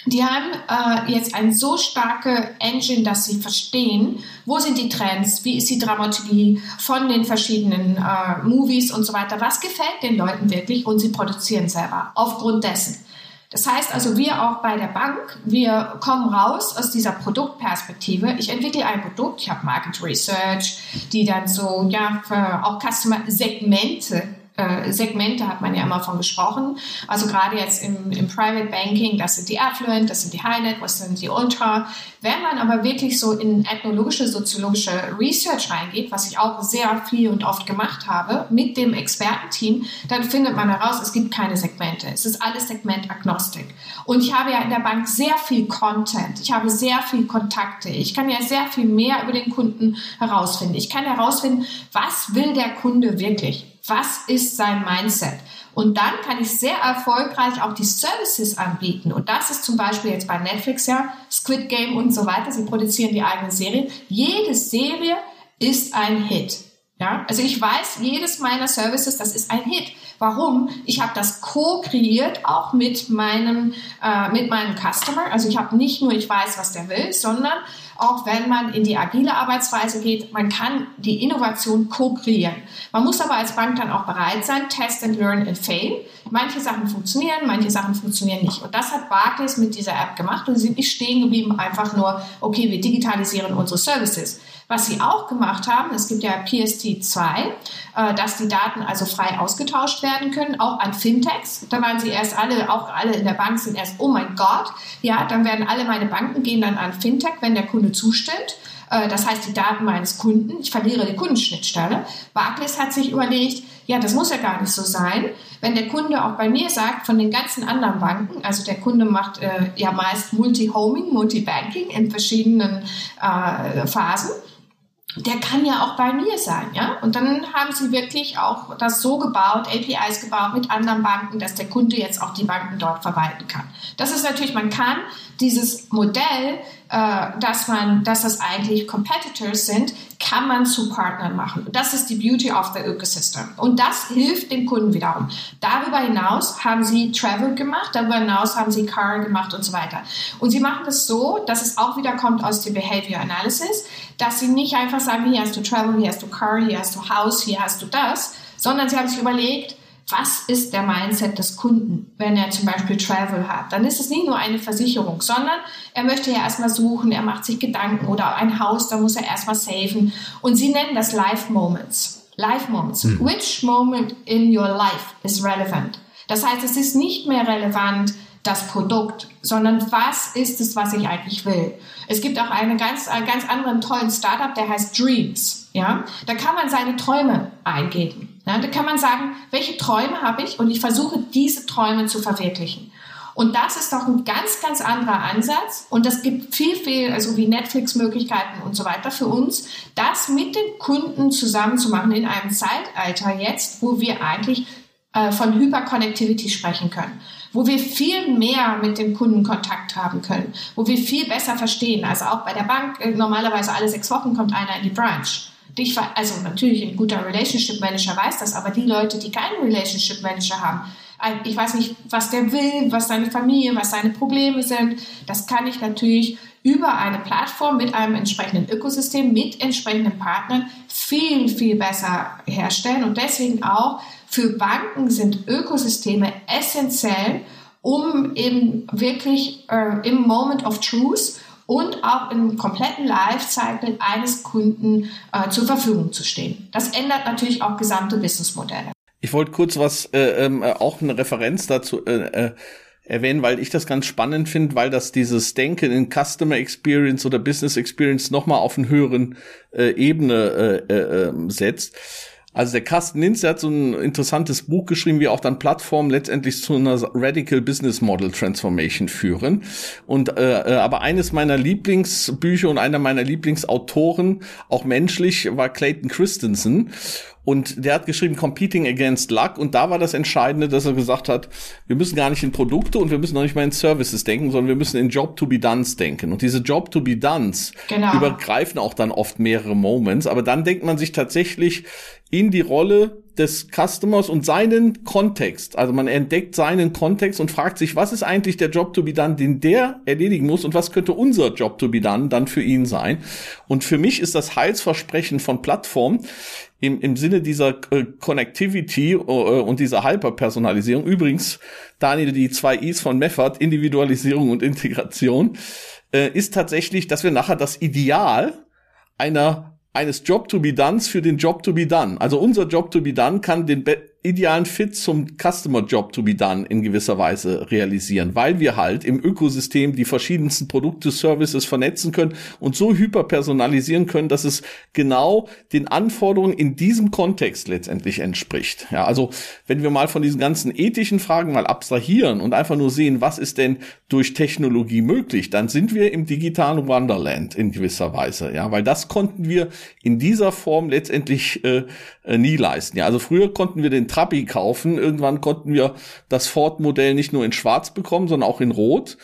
die haben äh, jetzt eine so starke Engine, dass sie verstehen, wo sind die Trends, wie ist die Dramaturgie von den verschiedenen äh, Movies und so weiter, was gefällt den Leuten wirklich und sie produzieren selber aufgrund dessen. Das heißt also, wir auch bei der Bank, wir kommen raus aus dieser Produktperspektive. Ich entwickle ein Produkt, ich habe Market Research, die dann so, ja, auch Customer-Segmente äh, Segmente hat man ja immer von gesprochen. Also gerade jetzt im, im Private Banking, das sind die Affluent, das sind die High Net, das sind die Ultra. Wenn man aber wirklich so in ethnologische, soziologische Research reingeht, was ich auch sehr viel und oft gemacht habe, mit dem Expertenteam, dann findet man heraus, es gibt keine Segmente. Es ist alles Segmentagnostik. Und ich habe ja in der Bank sehr viel Content. Ich habe sehr viel Kontakte. Ich kann ja sehr viel mehr über den Kunden herausfinden. Ich kann herausfinden, was will der Kunde wirklich? Was ist sein Mindset? Und dann kann ich sehr erfolgreich auch die Services anbieten. Und das ist zum Beispiel jetzt bei Netflix ja, Squid Game und so weiter. Sie produzieren die eigene Serie. Jede Serie ist ein Hit. Ja, also ich weiß, jedes meiner Services, das ist ein Hit. Warum? Ich habe das co-kreiert, auch mit meinem, äh, mit meinem Customer. Also ich habe nicht nur, ich weiß, was der will, sondern auch wenn man in die agile Arbeitsweise geht, man kann die Innovation co-kreieren. Man muss aber als Bank dann auch bereit sein, test and learn and fail. Manche Sachen funktionieren, manche Sachen funktionieren nicht. Und das hat Barclays mit dieser App gemacht und sie sind nicht stehen geblieben, einfach nur, okay, wir digitalisieren unsere Services. Was sie auch gemacht haben, es gibt ja PST2, äh, dass die Daten also frei ausgetauscht werden können, auch an Fintechs. Da waren sie erst alle, auch alle in der Bank sind erst, oh mein Gott, ja, dann werden alle meine Banken gehen dann an Fintech, wenn der Kunde zustimmt. Äh, das heißt, die Daten meines Kunden, ich verliere die Kundenschnittstelle. Barclays hat sich überlegt, ja, das muss ja gar nicht so sein. Wenn der Kunde auch bei mir sagt, von den ganzen anderen Banken, also der Kunde macht äh, ja meist Multi-Homing, Multi-Banking in verschiedenen äh, Phasen, der kann ja auch bei mir sein, ja. Und dann haben sie wirklich auch das so gebaut, APIs gebaut mit anderen Banken, dass der Kunde jetzt auch die Banken dort verwalten kann. Das ist natürlich, man kann dieses Modell, dass man, dass das eigentlich Competitors sind, kann man zu Partnern machen. Das ist die Beauty of the Ecosystem. Und das hilft dem Kunden wiederum. Darüber hinaus haben sie Travel gemacht, darüber hinaus haben sie Car gemacht und so weiter. Und sie machen das so, dass es auch wieder kommt aus dem Behavior Analysis, dass sie nicht einfach sagen, hier hast du Travel, hier hast du Car, hier hast du House, hier hast du das, sondern sie haben sich überlegt, was ist der Mindset des Kunden, wenn er zum Beispiel Travel hat. Dann ist es nicht nur eine Versicherung, sondern er möchte ja erstmal suchen, er macht sich Gedanken oder ein Haus, da muss er erstmal saven. Und sie nennen das Life Moments. Life Moments. Mhm. Which moment in your life is relevant? Das heißt, es ist nicht mehr relevant, das Produkt, sondern was ist es, was ich eigentlich will. Es gibt auch einen ganz, einen ganz anderen tollen Startup, der heißt Dreams. Ja, da kann man seine Träume eingeben. Ja, da kann man sagen, welche Träume habe ich und ich versuche diese Träume zu verwirklichen. Und das ist doch ein ganz, ganz anderer Ansatz. Und das gibt viel, viel, also wie Netflix-Möglichkeiten und so weiter für uns, das mit den Kunden zusammen zu machen in einem Zeitalter jetzt, wo wir eigentlich äh, von Hyperconnectivity sprechen können wo wir viel mehr mit dem Kunden Kontakt haben können, wo wir viel besser verstehen. Also auch bei der Bank, äh, normalerweise alle sechs Wochen kommt einer in die Branch. Dich, also natürlich ein guter Relationship Manager weiß das, aber die Leute, die keinen Relationship Manager haben, ich weiß nicht, was der will, was seine Familie, was seine Probleme sind. Das kann ich natürlich über eine Plattform mit einem entsprechenden Ökosystem, mit entsprechenden Partnern viel, viel besser herstellen. Und deswegen auch für Banken sind Ökosysteme essentiell, um eben wirklich äh, im Moment of Truth und auch im kompletten Lifecycle eines Kunden äh, zur Verfügung zu stehen. Das ändert natürlich auch gesamte Businessmodelle. Ich wollte kurz was, äh, ähm, äh, auch eine Referenz dazu äh, äh, erwähnen, weil ich das ganz spannend finde, weil das dieses Denken in Customer Experience oder Business Experience nochmal auf eine höheren äh, Ebene äh, äh, ähm, setzt. Also der Carsten Linz, der hat so ein interessantes Buch geschrieben, wie auch dann Plattformen letztendlich zu einer Radical Business Model Transformation führen. Und äh, äh, aber eines meiner Lieblingsbücher und einer meiner Lieblingsautoren, auch menschlich, war Clayton Christensen. Und der hat geschrieben Competing Against Luck. Und da war das Entscheidende, dass er gesagt hat, wir müssen gar nicht in Produkte und wir müssen noch nicht mal in Services denken, sondern wir müssen in Job to be Dones denken. Und diese Job to be Dones genau. übergreifen auch dann oft mehrere Moments. Aber dann denkt man sich tatsächlich in die Rolle des Customers und seinen Kontext. Also man entdeckt seinen Kontext und fragt sich, was ist eigentlich der Job to be done, den der erledigen muss und was könnte unser Job to be done dann für ihn sein. Und für mich ist das Heilsversprechen von Plattform im, im Sinne dieser äh, Connectivity äh, und dieser Hyperpersonalisierung. Übrigens, Daniel, die zwei Is von Meffert, Individualisierung und Integration, äh, ist tatsächlich, dass wir nachher das Ideal einer eines Job to be done für den Job to be done. Also unser Job to be done kann den idealen Fit zum Customer Job to be done in gewisser Weise realisieren, weil wir halt im Ökosystem die verschiedensten Produkte, Services vernetzen können und so hyperpersonalisieren können, dass es genau den Anforderungen in diesem Kontext letztendlich entspricht. Ja, also wenn wir mal von diesen ganzen ethischen Fragen mal abstrahieren und einfach nur sehen, was ist denn durch Technologie möglich, dann sind wir im digitalen Wonderland in gewisser Weise. Ja, weil das konnten wir in dieser Form letztendlich äh, äh nie leisten. Ja, also früher konnten wir den Trabi kaufen. Irgendwann konnten wir das Ford-Modell nicht nur in Schwarz bekommen, sondern auch in Rot.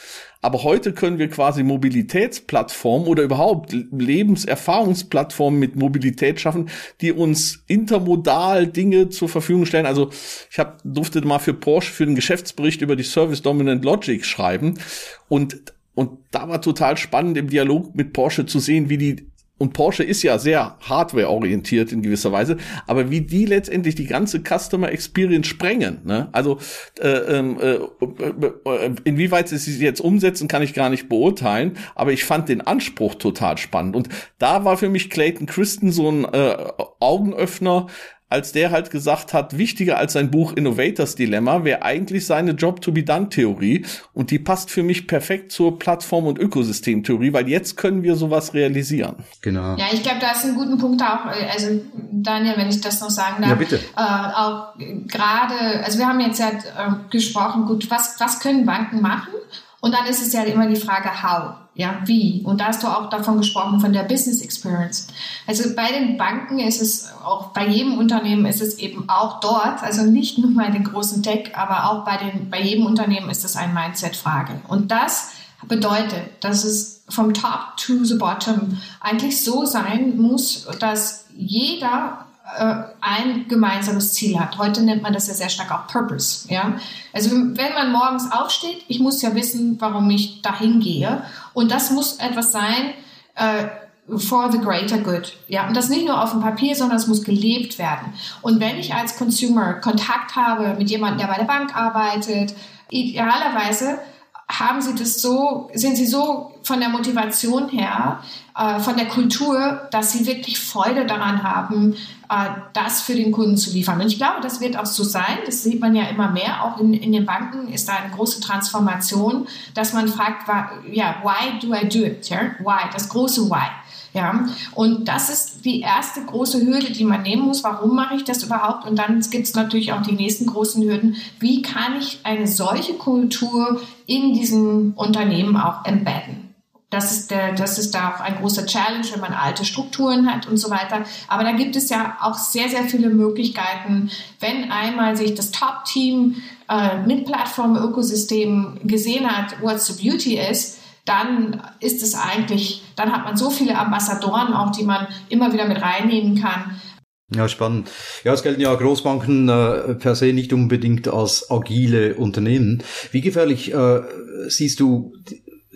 Aber heute können wir quasi Mobilitätsplattformen oder überhaupt Lebenserfahrungsplattformen mit Mobilität schaffen, die uns intermodal Dinge zur Verfügung stellen. Also ich hab, durfte mal für Porsche für den Geschäftsbericht über die Service Dominant Logic schreiben und und da war total spannend im Dialog mit Porsche zu sehen, wie die und Porsche ist ja sehr hardware-orientiert in gewisser Weise, aber wie die letztendlich die ganze Customer Experience sprengen, ne? also äh, ähm, äh, äh, inwieweit sie sie jetzt umsetzen, kann ich gar nicht beurteilen, aber ich fand den Anspruch total spannend. Und da war für mich Clayton Christen so ein äh, Augenöffner, als der halt gesagt hat, wichtiger als sein Buch Innovators Dilemma wäre eigentlich seine Job-to-be-done-Theorie und die passt für mich perfekt zur Plattform- und Ökosystemtheorie, weil jetzt können wir sowas realisieren. Genau. Ja, ich glaube, da ist ein guter Punkt auch, äh, also Daniel, wenn ich das noch sagen darf. Ja, bitte. Äh, auch gerade, also wir haben jetzt ja äh, gesprochen, gut, was, was können Banken machen? Und dann ist es ja immer die Frage, how, ja, wie. Und da hast du auch davon gesprochen, von der Business Experience. Also bei den Banken ist es, auch bei jedem Unternehmen ist es eben auch dort, also nicht nur bei den großen Tech, aber auch bei, den, bei jedem Unternehmen ist es eine Mindset-Frage. Und das bedeutet, dass es vom Top to the Bottom eigentlich so sein muss, dass jeder ein gemeinsames Ziel hat. Heute nennt man das ja sehr stark auch Purpose. Ja? Also wenn man morgens aufsteht, ich muss ja wissen, warum ich dahin gehe. Und das muss etwas sein, äh, for the greater good. Ja, und das nicht nur auf dem Papier, sondern es muss gelebt werden. Und wenn ich als Consumer Kontakt habe mit jemandem, der bei der Bank arbeitet, idealerweise haben sie das so, sind sie so von der Motivation her, äh, von der Kultur, dass sie wirklich Freude daran haben, äh, das für den Kunden zu liefern. Und ich glaube, das wird auch so sein. Das sieht man ja immer mehr. Auch in, in den Banken ist da eine große Transformation, dass man fragt, ja, why do I do it? Ja? Why? Das große Why. Ja, und das ist die erste große Hürde, die man nehmen muss. Warum mache ich das überhaupt? Und dann gibt es natürlich auch die nächsten großen Hürden. Wie kann ich eine solche Kultur in diesem Unternehmen auch embedden? Das ist, der, das ist da auch ein großer Challenge, wenn man alte Strukturen hat und so weiter. Aber da gibt es ja auch sehr, sehr viele Möglichkeiten, wenn einmal sich das Top-Team äh, mit Plattform-Ökosystem gesehen hat, what's the beauty ist, dann ist es eigentlich, dann hat man so viele Ambassadoren auch, die man immer wieder mit reinnehmen kann. Ja, spannend. Ja, es gelten ja Großbanken äh, per se nicht unbedingt als agile Unternehmen. Wie gefährlich äh, siehst du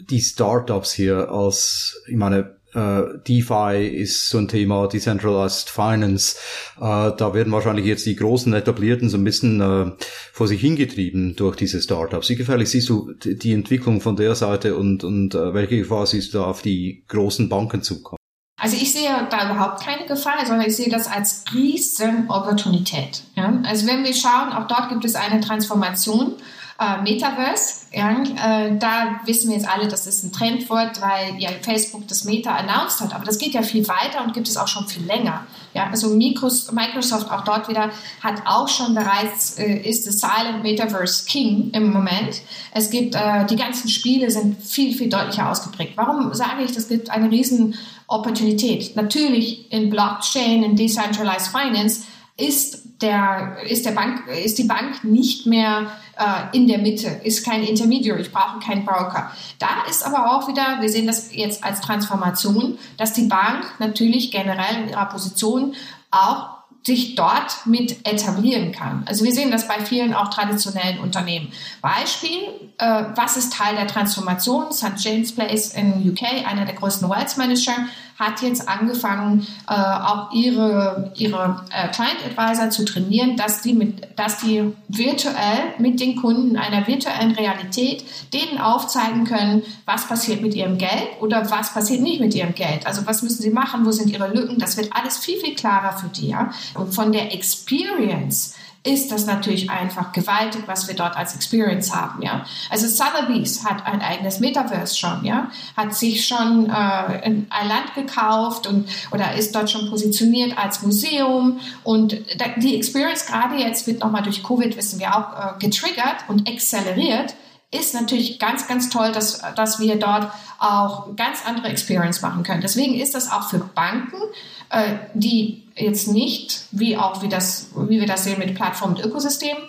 die Startups hier als, ich meine, Uh, DeFi ist so ein Thema, Decentralized Finance. Uh, da werden wahrscheinlich jetzt die großen Etablierten so ein bisschen uh, vor sich hingetrieben durch diese Startups. Wie gefährlich siehst du die Entwicklung von der Seite und, und welche Gefahr siehst du da auf die großen Banken zukommen? Also ich sehe da überhaupt keine Gefahr, sondern ich sehe das als riesen Opportunität. Ja? Also wenn wir schauen, auch dort gibt es eine Transformation äh, Metaverse. Ja, äh, da wissen wir jetzt alle, dass es ein Trendwort, weil ja Facebook das Meta announced hat. Aber das geht ja viel weiter und gibt es auch schon viel länger. Ja, also Microsoft auch dort wieder hat auch schon bereits äh, ist the Silent Metaverse King im Moment. Es gibt äh, die ganzen Spiele sind viel viel deutlicher ausgeprägt. Warum sage ich, das gibt eine riesen Opportunität? Natürlich in Blockchain, in Decentralized Finance ist der, ist, der Bank, ist die Bank nicht mehr äh, in der Mitte, ist kein Intermediary, ich brauche keinen Broker. Da ist aber auch wieder, wir sehen das jetzt als Transformation, dass die Bank natürlich generell in ihrer Position auch sich dort mit etablieren kann. Also wir sehen das bei vielen auch traditionellen Unternehmen. Beispiel, äh, was ist Teil der Transformation? St. James Place in UK, einer der größten Wealth Manager, hat jetzt angefangen, äh, auch ihre, ihre äh, Client Advisor zu trainieren, dass die, mit, dass die virtuell mit den Kunden einer virtuellen Realität denen aufzeigen können, was passiert mit ihrem Geld oder was passiert nicht mit ihrem Geld. Also was müssen sie machen, wo sind ihre Lücken. Das wird alles viel, viel klarer für die. Ja? Und von der Experience ist das natürlich einfach gewaltig, was wir dort als Experience haben, ja. Also Sotheby's hat ein eigenes Metaverse schon, ja, hat sich schon äh, ein Land gekauft und oder ist dort schon positioniert als Museum und die Experience gerade jetzt wird nochmal durch Covid wissen wir auch äh, getriggert und acceleriert ist natürlich ganz, ganz toll, dass, dass wir dort auch ganz andere Experience machen können. Deswegen ist das auch für Banken, äh, die jetzt nicht, wie auch wie, das, wie wir das sehen mit Plattformen und Ökosystemen,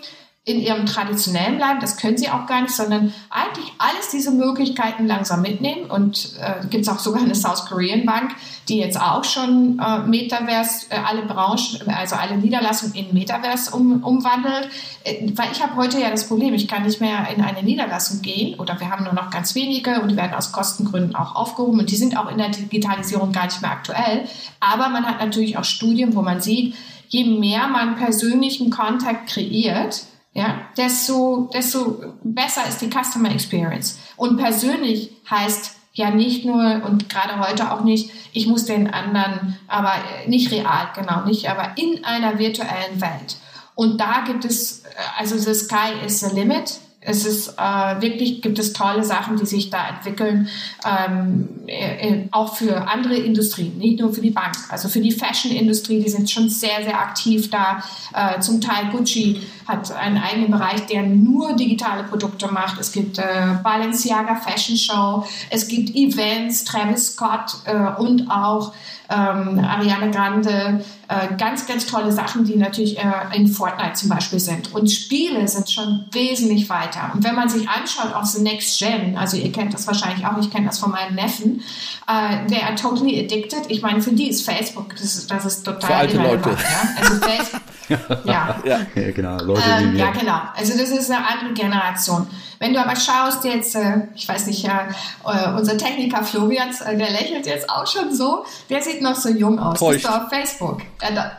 in ihrem traditionellen bleiben, das können sie auch gar nicht, sondern eigentlich alles diese Möglichkeiten langsam mitnehmen. Und äh, gibt es auch sogar eine South Korean Bank, die jetzt auch schon äh, Metaverse, äh, alle Branchen, also alle Niederlassungen in Metaverse um, umwandelt. Äh, weil ich habe heute ja das Problem, ich kann nicht mehr in eine Niederlassung gehen oder wir haben nur noch ganz wenige und die werden aus Kostengründen auch aufgehoben und die sind auch in der Digitalisierung gar nicht mehr aktuell. Aber man hat natürlich auch Studien, wo man sieht, je mehr man persönlichen Kontakt kreiert, ja, desto, desto besser ist die Customer Experience. Und persönlich heißt ja nicht nur und gerade heute auch nicht, ich muss den anderen, aber nicht real, genau nicht, aber in einer virtuellen Welt. Und da gibt es, also the sky is the limit. Es ist äh, wirklich, gibt es tolle Sachen, die sich da entwickeln, ähm, äh, auch für andere Industrien, nicht nur für die Bank. Also für die Fashion-Industrie, die sind schon sehr, sehr aktiv da. Äh, zum Teil Gucci hat einen eigenen Bereich, der nur digitale Produkte macht. Es gibt äh, Balenciaga Fashion Show, es gibt Events, Travis Scott äh, und auch ähm, Ariana Grande, äh, ganz, ganz tolle Sachen, die natürlich äh, in Fortnite zum Beispiel sind. Und Spiele sind schon wesentlich weiter. Und wenn man sich anschaut auf The Next Gen, also ihr kennt das wahrscheinlich auch, ich kenne das von meinem Neffen, äh, der are totally addicted. Ich meine, für die ist Facebook, das, das ist total Für alte Leute. Ja? Also Facebook, [LAUGHS] [LAUGHS] ja. ja. ja, genau. Leute, ähm, ja, genau. Also das ist eine andere Generation. Wenn du aber schaust jetzt, äh, ich weiß nicht, ja, äh, unser Techniker Florian, äh, der lächelt jetzt auch schon so, der sieht noch so jung aus. Täuscht. Bist du auf Facebook? Äh, da,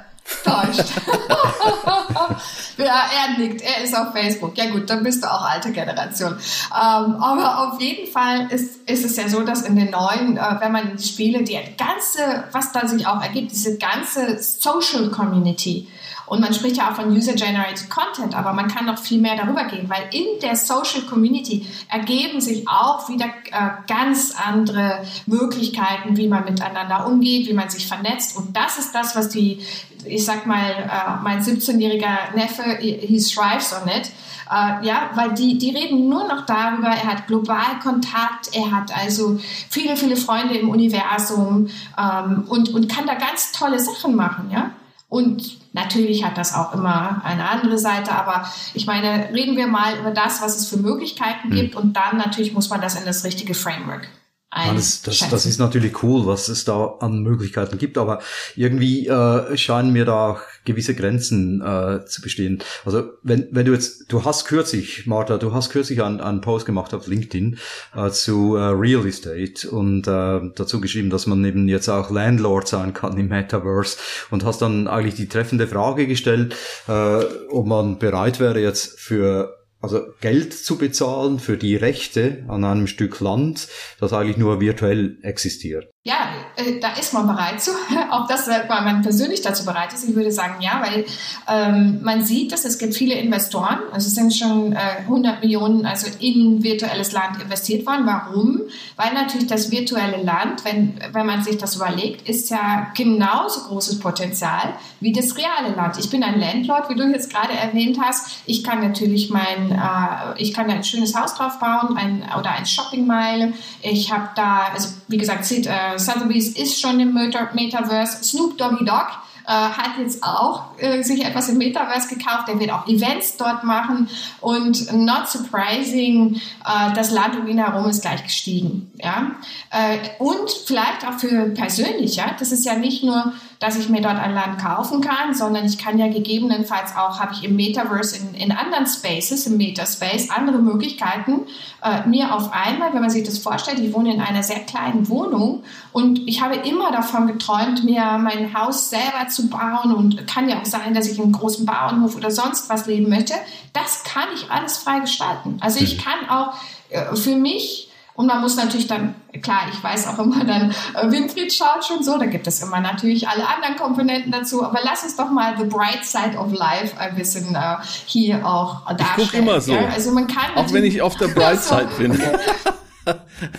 täuscht. [LAUGHS] ja, er nickt, er ist auf Facebook. Ja gut, dann bist du auch alte Generation. Ähm, aber auf jeden Fall ist, ist es ja so, dass in den neuen, äh, wenn man die Spiele, die ganze, was da sich auch ergibt, diese ganze Social Community, und man spricht ja auch von User-Generated Content, aber man kann noch viel mehr darüber gehen, weil in der Social Community ergeben sich auch wieder äh, ganz andere Möglichkeiten, wie man miteinander umgeht, wie man sich vernetzt. Und das ist das, was die, ich sag mal, äh, mein 17-jähriger Neffe, he thrives on it. Uh, ja, weil die, die reden nur noch darüber, er hat global Kontakt, er hat also viele, viele Freunde im Universum ähm, und, und kann da ganz tolle Sachen machen, ja. Und natürlich hat das auch immer eine andere Seite, aber ich meine, reden wir mal über das, was es für Möglichkeiten mhm. gibt und dann natürlich muss man das in das richtige Framework ja, das, das, das ist natürlich cool, was es da an Möglichkeiten gibt, aber irgendwie äh, scheinen mir da gewisse Grenzen äh, zu bestehen. Also wenn, wenn du jetzt, du hast kürzlich, Martha, du hast kürzlich einen, einen Post gemacht auf LinkedIn äh, zu äh, Real Estate und äh, dazu geschrieben, dass man eben jetzt auch Landlord sein kann im Metaverse und hast dann eigentlich die treffende Frage gestellt, äh, ob man bereit wäre jetzt für also Geld zu bezahlen für die Rechte an einem Stück Land, das eigentlich nur virtuell existiert. Ja, äh, da ist man bereit zu. [LAUGHS] Ob das, weil man persönlich dazu bereit ist, ich würde sagen ja, weil ähm, man sieht, dass es gibt viele Investoren. Also es sind schon äh, 100 Millionen also in virtuelles Land investiert worden. Warum? Weil natürlich das virtuelle Land, wenn, wenn man sich das überlegt, ist ja genauso großes Potenzial wie das reale Land. Ich bin ein Landlord, wie du jetzt gerade erwähnt hast. Ich kann natürlich mein, äh, ich kann ein schönes Haus drauf bauen ein, oder ein Shoppingmeile. Ich habe da, also wie gesagt, sieht äh, Sotheby's ist schon im Meta Metaverse. Snoop Doggy Dogg äh, hat jetzt auch äh, sich etwas im Metaverse gekauft. Der wird auch Events dort machen und not surprising, äh, das Land um ihn herum ist gleich gestiegen. Ja? Äh, und vielleicht auch für persönlich, ja, das ist ja nicht nur dass ich mir dort ein Land kaufen kann, sondern ich kann ja gegebenenfalls auch, habe ich im Metaverse in, in anderen Spaces, im Metaspace, andere Möglichkeiten, äh, mir auf einmal, wenn man sich das vorstellt, ich wohne in einer sehr kleinen Wohnung und ich habe immer davon geträumt, mir mein Haus selber zu bauen und kann ja auch sein, dass ich in einem großen Bauernhof oder sonst was leben möchte. Das kann ich alles frei gestalten. Also ich mhm. kann auch äh, für mich und man muss natürlich dann, klar, ich weiß auch immer dann, äh, Winfried schaut schon so, da gibt es immer natürlich alle anderen Komponenten dazu, aber lass uns doch mal the bright side of life ein bisschen äh, hier auch darstellen. Ich gucke immer so. Ja? Also man kann auch wenn ich auf der [LAUGHS] bright side bin.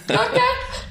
Okay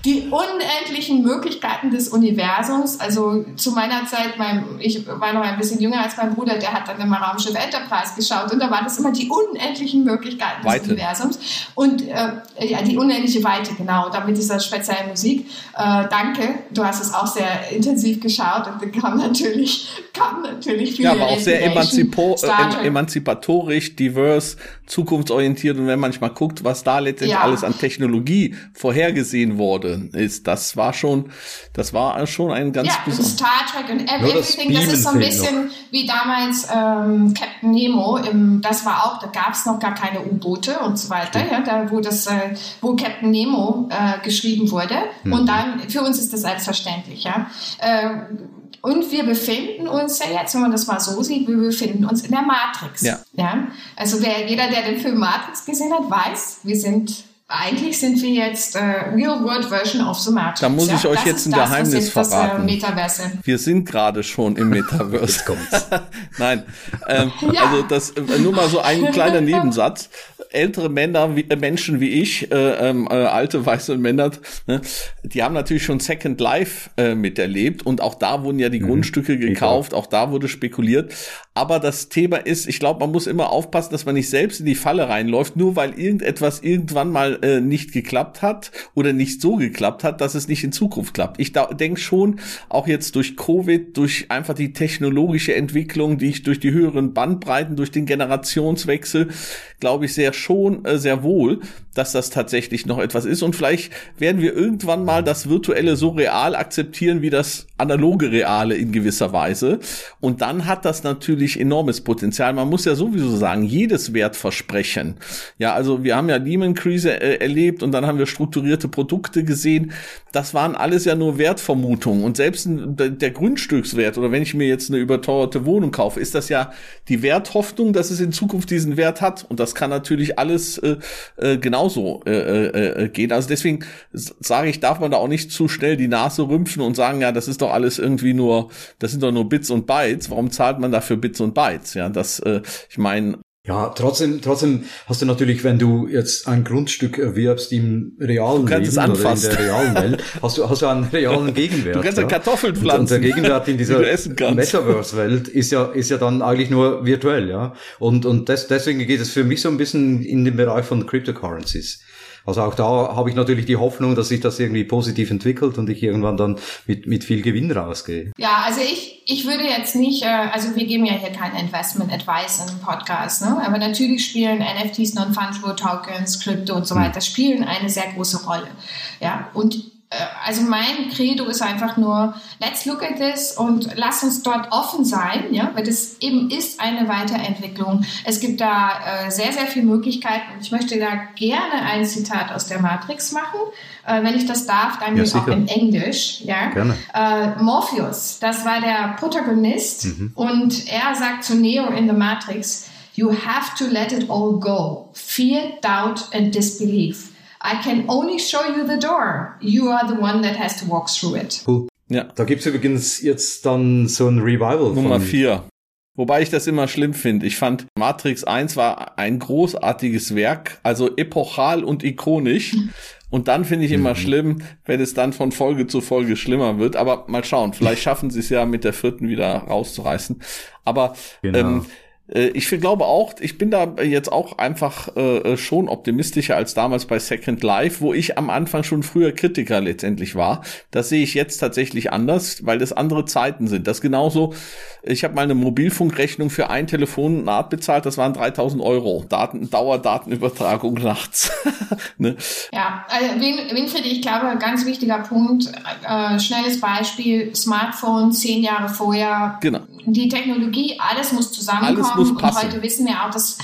die unendlichen Möglichkeiten des Universums. Also zu meiner Zeit, mein, ich war noch ein bisschen jünger als mein Bruder, der hat dann immer Raumschiff Enterprise geschaut. Und da war das immer die unendlichen Möglichkeiten Weite. des Universums. Und äh, ja, die unendliche Weite, genau, damit dieser speziellen Musik. Äh, danke, du hast es auch sehr intensiv geschaut. Und dann kam natürlich, kam natürlich viele Ja, aber auch sehr emanzipo äh, emanzipatorisch, divers, zukunftsorientiert. Und wenn man manchmal guckt, was da letztendlich ja. alles an Technologie vorhergesehen wurde, ist. Das war schon, das war schon ein ganz ja, besonderes. Star Trek und Everything, das, das ist so ein bisschen noch. wie damals ähm, Captain Nemo. Im, das war auch, da gab es noch gar keine U-Boote und so weiter, ja, da wo das, äh, wo Captain Nemo äh, geschrieben wurde. Mhm. Und dann für uns ist das selbstverständlich, ja. Äh, und wir befinden uns ja jetzt, wenn man das mal so sieht, wir befinden uns in der Matrix. Ja. ja? Also wer, jeder, der den Film Matrix gesehen hat, weiß, wir sind eigentlich sind wir jetzt äh, Real World Version of the Matrix. Da muss ich ja? euch jetzt ein das, Geheimnis verraten. Das, äh, wir sind gerade schon im [LAUGHS] Metaverse. [LAUGHS] Nein, ähm, ja. also das äh, nur mal so ein kleiner [LAUGHS] Nebensatz. Ältere Männer, wie, äh, Menschen wie ich, äh, ähm, äh, alte weiße Männer, ne, die haben natürlich schon Second Life äh, miterlebt und auch da wurden ja die mhm. Grundstücke gekauft, auch da wurde spekuliert. Aber das Thema ist, ich glaube, man muss immer aufpassen, dass man nicht selbst in die Falle reinläuft, nur weil irgendetwas irgendwann mal äh, nicht geklappt hat oder nicht so geklappt hat, dass es nicht in Zukunft klappt. Ich denke schon, auch jetzt durch Covid, durch einfach die technologische Entwicklung, die ich durch die höheren Bandbreiten, durch den Generationswechsel, glaube ich sehr schon, äh, sehr wohl, dass das tatsächlich noch etwas ist. Und vielleicht werden wir irgendwann mal das Virtuelle so real akzeptieren wie das analoge Reale in gewisser Weise. Und dann hat das natürlich enormes Potenzial. Man muss ja sowieso sagen, jedes Wertversprechen. Ja, also wir haben ja Lehman-Krise äh, erlebt und dann haben wir strukturierte Produkte gesehen. Das waren alles ja nur Wertvermutungen. Und selbst der Grundstückswert oder wenn ich mir jetzt eine überteuerte Wohnung kaufe, ist das ja die Werthoffnung, dass es in Zukunft diesen Wert hat. Und das kann natürlich alles äh, äh, genauso äh, äh, äh gehen. Also deswegen sage ich, darf man da auch nicht zu schnell die Nase rümpfen und sagen, ja, das ist doch alles irgendwie nur, das sind doch nur Bits und Bytes. Warum zahlt man dafür Bits und Bytes? Ja, das, äh, ich meine, ja, trotzdem, trotzdem hast du natürlich, wenn du jetzt ein Grundstück erwirbst im realen Leben oder in der realen Welt, hast du, hast du einen realen [LAUGHS] Gegenwert. Du kannst ja Kartoffeln pflanzen. Und der Gegenwert in [LAUGHS] dieser Metaverse-Welt ist ja, ist ja dann eigentlich nur virtuell, ja. Und, und das, deswegen geht es für mich so ein bisschen in den Bereich von Cryptocurrencies. Also auch da habe ich natürlich die Hoffnung, dass sich das irgendwie positiv entwickelt und ich irgendwann dann mit, mit viel Gewinn rausgehe. Ja, also ich, ich würde jetzt nicht, äh, also wir geben ja hier kein Investment Advice im Podcast, ne? aber natürlich spielen NFTs, Non-Fungible Tokens, Krypto und so hm. weiter, spielen eine sehr große Rolle. Ja, und also mein Credo ist einfach nur, let's look at this und lass uns dort offen sein, ja, weil das eben ist eine Weiterentwicklung. Es gibt da äh, sehr, sehr viele Möglichkeiten. Ich möchte da gerne ein Zitat aus der Matrix machen, äh, wenn ich das darf, dann ja, auch in Englisch, ja. Gerne. Äh, Morpheus, das war der Protagonist mhm. und er sagt zu Neo in The Matrix, You have to let it all go. Fear, doubt and disbelief. I can only show you the door. You are the one that has to walk through it. Cool. Ja. Da gibt's übrigens jetzt dann so ein Revival. Nummer vier. Wobei ich das immer schlimm finde. Ich fand Matrix 1 war ein großartiges Werk, also epochal und ikonisch. Und dann finde ich immer mhm. schlimm, wenn es dann von Folge zu Folge schlimmer wird. Aber mal schauen, vielleicht schaffen sie es ja mit der vierten wieder rauszureißen. Aber genau. ähm, äh, ich glaube auch, ich bin da jetzt auch einfach äh, äh, schon optimistischer als damals bei Second Life, wo ich am Anfang schon früher Kritiker letztendlich war. Das sehe ich jetzt tatsächlich anders, weil das andere Zeiten sind. Das genauso, ich habe mal eine Mobilfunkrechnung für ein Telefonat bezahlt, das waren 3000 Euro. Daten, Dauerdatenübertragung nachts. [LAUGHS] ne? Ja, also Winfried, ich glaube, ganz wichtiger Punkt, äh, schnelles Beispiel, Smartphone zehn Jahre vorher. Genau. Die Technologie, alles muss zusammenkommen. Alles muss passen. Und heute wissen wir auch, dass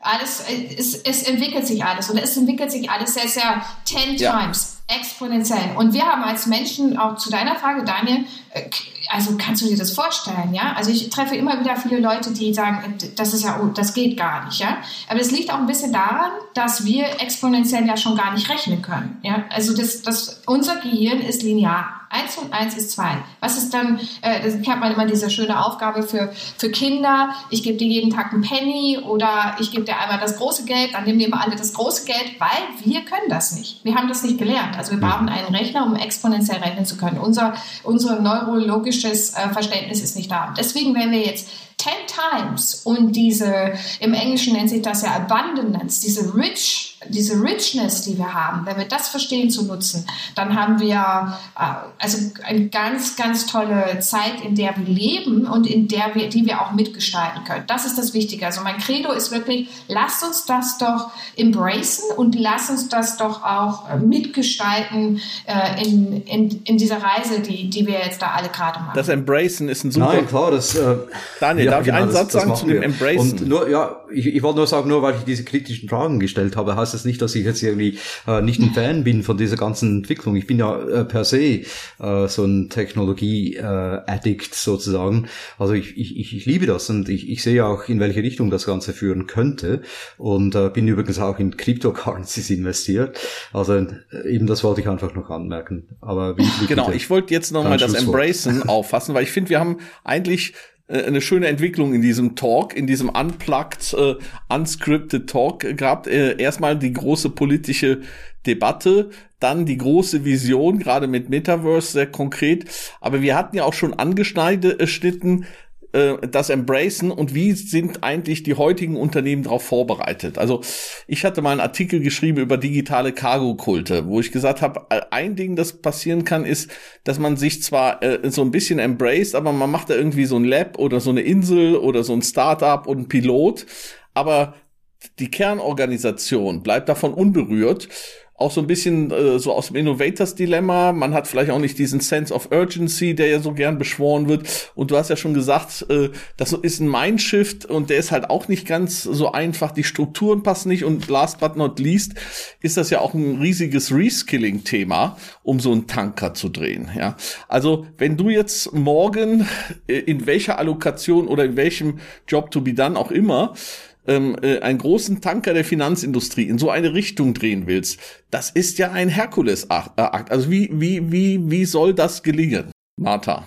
alles, es, es entwickelt sich alles und es entwickelt sich alles sehr, sehr ten ja. times exponentiell. Und wir haben als Menschen, auch zu deiner Frage, Daniel, äh, also kannst du dir das vorstellen, ja? Also ich treffe immer wieder viele Leute, die sagen, das ist ja, oh, das geht gar nicht, ja? Aber es liegt auch ein bisschen daran, dass wir exponentiell ja schon gar nicht rechnen können, ja? Also das, das, unser Gehirn ist linear. Eins und eins ist zwei. Was ist dann, äh, ich habe mal immer diese schöne Aufgabe für, für Kinder, ich gebe dir jeden Tag einen Penny oder ich gebe dir einmal das große Geld, dann nehmen wir immer alle das große Geld, weil wir können das nicht. Wir haben das nicht gelernt. Also wir brauchen einen Rechner, um exponentiell rechnen zu können. Unser, unsere neurologisches äh, Verständnis ist nicht da. Deswegen, wenn wir jetzt 10 times und diese, im Englischen nennt sich das ja Abundance, diese Rich diese Richness, die wir haben, wenn wir das verstehen zu nutzen, dann haben wir äh, also eine ganz, ganz tolle Zeit, in der wir leben und in der wir, die wir auch mitgestalten können. Das ist das Wichtige. Also mein Credo ist wirklich, lasst uns das doch embracen und lasst uns das doch auch äh, mitgestalten äh, in, in, in dieser Reise, die, die wir jetzt da alle gerade machen. Das Embracen ist ein super. Nein, klar, das. Äh, Daniel, ja, darf genau, ich einen das, Satz sagen zu dem Embracen? Und nur, ja, ich, ich wollte nur sagen, nur weil ich diese kritischen Fragen gestellt habe, heißt das nicht, dass ich jetzt irgendwie äh, nicht ein Fan bin von dieser ganzen Entwicklung. Ich bin ja äh, per se äh, so ein Technologie-Addict sozusagen. Also ich, ich, ich liebe das und ich, ich sehe auch, in welche Richtung das Ganze führen könnte und äh, bin übrigens auch in Cryptocurrencies investiert. Also äh, eben das wollte ich einfach noch anmerken. Aber wie, wie genau, ich wollte jetzt nochmal das Embracen auffassen, weil ich finde, wir haben eigentlich eine schöne Entwicklung in diesem Talk, in diesem unplugged, äh, unscripted Talk gehabt. Äh, erstmal die große politische Debatte, dann die große Vision, gerade mit Metaverse sehr konkret. Aber wir hatten ja auch schon angeschnitten, äh, das embracen und wie sind eigentlich die heutigen Unternehmen darauf vorbereitet? Also ich hatte mal einen Artikel geschrieben über digitale Cargo-Kulte, wo ich gesagt habe, äh, ein Ding, das passieren kann, ist, dass man sich zwar äh, so ein bisschen embraced, aber man macht da irgendwie so ein Lab oder so eine Insel oder so ein Startup und ein Pilot, aber die Kernorganisation bleibt davon unberührt auch so ein bisschen äh, so aus dem Innovators Dilemma. Man hat vielleicht auch nicht diesen Sense of Urgency, der ja so gern beschworen wird. Und du hast ja schon gesagt, äh, das ist ein Mindshift und der ist halt auch nicht ganz so einfach. Die Strukturen passen nicht und last but not least ist das ja auch ein riesiges Reskilling-Thema, um so einen Tanker zu drehen. Ja, also wenn du jetzt morgen äh, in welcher Allokation oder in welchem Job to be done auch immer ähm, äh, einen großen Tanker der Finanzindustrie in so eine Richtung drehen willst, das ist ja ein Herkules-Akt. Also wie, wie, wie, wie soll das gelingen, Martha?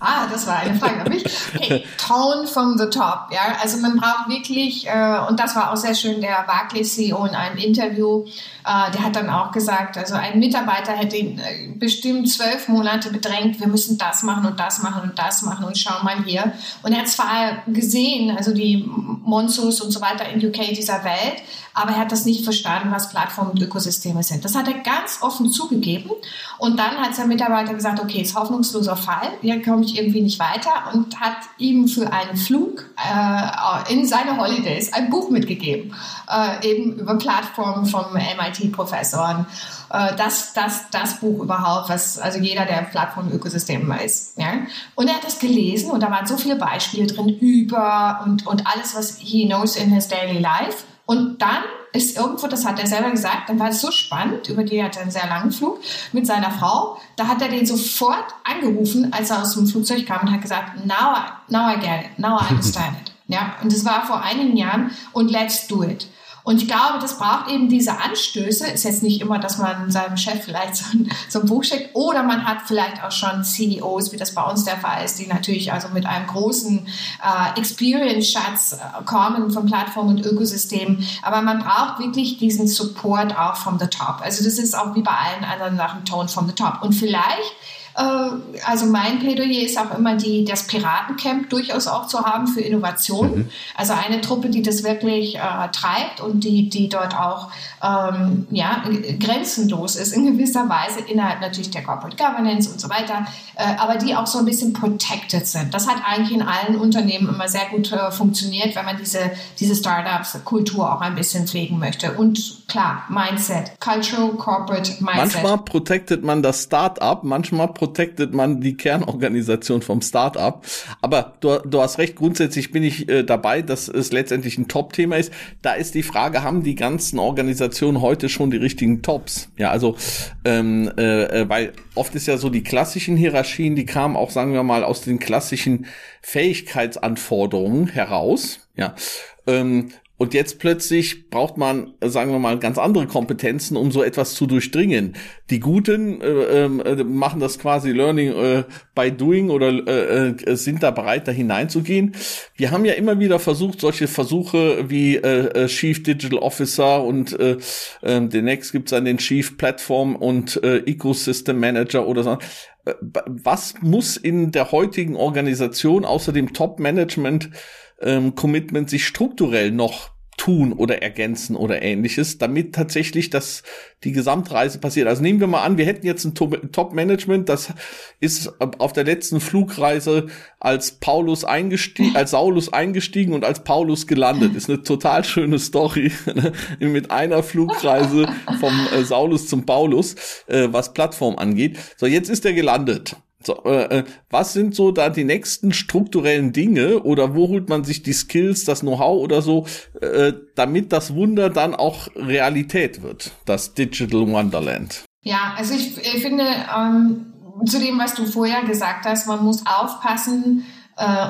Ah, das war eine Frage an mich. Okay, Tone from the top. Ja, also man braucht wirklich, äh, und das war auch sehr schön, der Barclays-CEO in einem Interview, äh, der hat dann auch gesagt, also ein Mitarbeiter hätte ihn äh, bestimmt zwölf Monate bedrängt, wir müssen das machen und das machen und das machen und schau mal hier. Und er hat zwar gesehen, also die Monsus und so weiter in UK dieser Welt, aber er hat das nicht verstanden, was Plattformen und Ökosysteme sind. Das hat er ganz offen zugegeben. Und dann hat sein Mitarbeiter gesagt, okay, ist hoffnungsloser Fall, hier komme ich irgendwie nicht weiter und hat ihm für einen Flug äh, in seine Holidays ein Buch mitgegeben, äh, eben über Plattformen vom MIT-Professoren. Äh, das, das, das Buch überhaupt, was also jeder, der Plattform-Ökosystem weiß. Ja? Und er hat das gelesen und da waren so viele Beispiele drin über und, und alles, was he knows in his daily life. Und dann ist irgendwo, das hat er selber gesagt, dann war es so spannend, über die hat er einen sehr langen Flug mit seiner Frau. Da hat er den sofort angerufen, als er aus dem Flugzeug kam und hat gesagt, now I, now I get it, now I understand it. Ja, und das war vor einigen Jahren und let's do it. Und ich glaube, das braucht eben diese Anstöße. Ist jetzt nicht immer, dass man seinem Chef vielleicht so ein, so ein Buch schickt oder man hat vielleicht auch schon CEOs, wie das bei uns der Fall ist, die natürlich also mit einem großen äh, Experience-Schatz äh, kommen von Plattformen und Ökosystemen. Aber man braucht wirklich diesen Support auch from the top. Also das ist auch wie bei allen anderen Sachen Tone from the top. Und vielleicht also mein Plädoyer ist auch immer die, das Piratencamp durchaus auch zu haben für Innovation. Mhm. Also eine Truppe, die das wirklich äh, treibt und die, die dort auch ähm, ja, grenzenlos ist in gewisser Weise innerhalb natürlich der Corporate Governance und so weiter, äh, aber die auch so ein bisschen protected sind. Das hat eigentlich in allen Unternehmen immer sehr gut äh, funktioniert, wenn man diese, diese Startups-Kultur auch ein bisschen pflegen möchte. Und klar, Mindset, Cultural Corporate Mindset. Manchmal protected man das Startup, manchmal protected man die Kernorganisation vom Startup. Aber du, du hast recht, grundsätzlich bin ich äh, dabei, dass es letztendlich ein Top-Thema ist. Da ist die Frage, haben die ganzen Organisationen heute schon die richtigen Tops? Ja, also ähm, äh, äh weil oft ist ja so die klassischen Hierarchien, die kamen auch, sagen wir mal, aus den klassischen Fähigkeitsanforderungen heraus. Ja, ähm, und jetzt plötzlich braucht man, sagen wir mal, ganz andere Kompetenzen, um so etwas zu durchdringen. Die Guten äh, äh, machen das quasi Learning äh, by Doing oder äh, äh, sind da bereit, da hineinzugehen. Wir haben ja immer wieder versucht, solche Versuche wie äh, äh Chief Digital Officer und äh, äh, demnächst gibt's dann den Chief Platform und äh, Ecosystem Manager oder so äh, was muss in der heutigen Organisation außer dem Top-Management ähm, Commitment sich strukturell noch tun oder ergänzen oder ähnliches, damit tatsächlich das die Gesamtreise passiert. Also nehmen wir mal an, wir hätten jetzt ein Top-Management, das ist auf der letzten Flugreise als Paulus eingestiegen, als Saulus eingestiegen und als Paulus gelandet. Ist eine total schöne Story ne? mit einer Flugreise vom äh, Saulus zum Paulus, äh, was Plattform angeht. So, jetzt ist er gelandet. So, äh, äh, was sind so da die nächsten strukturellen Dinge oder wo holt man sich die Skills, das Know-how oder so, äh, damit das Wunder dann auch Realität wird, das Digital Wonderland? Ja, also ich, ich finde, ähm, zu dem, was du vorher gesagt hast, man muss aufpassen,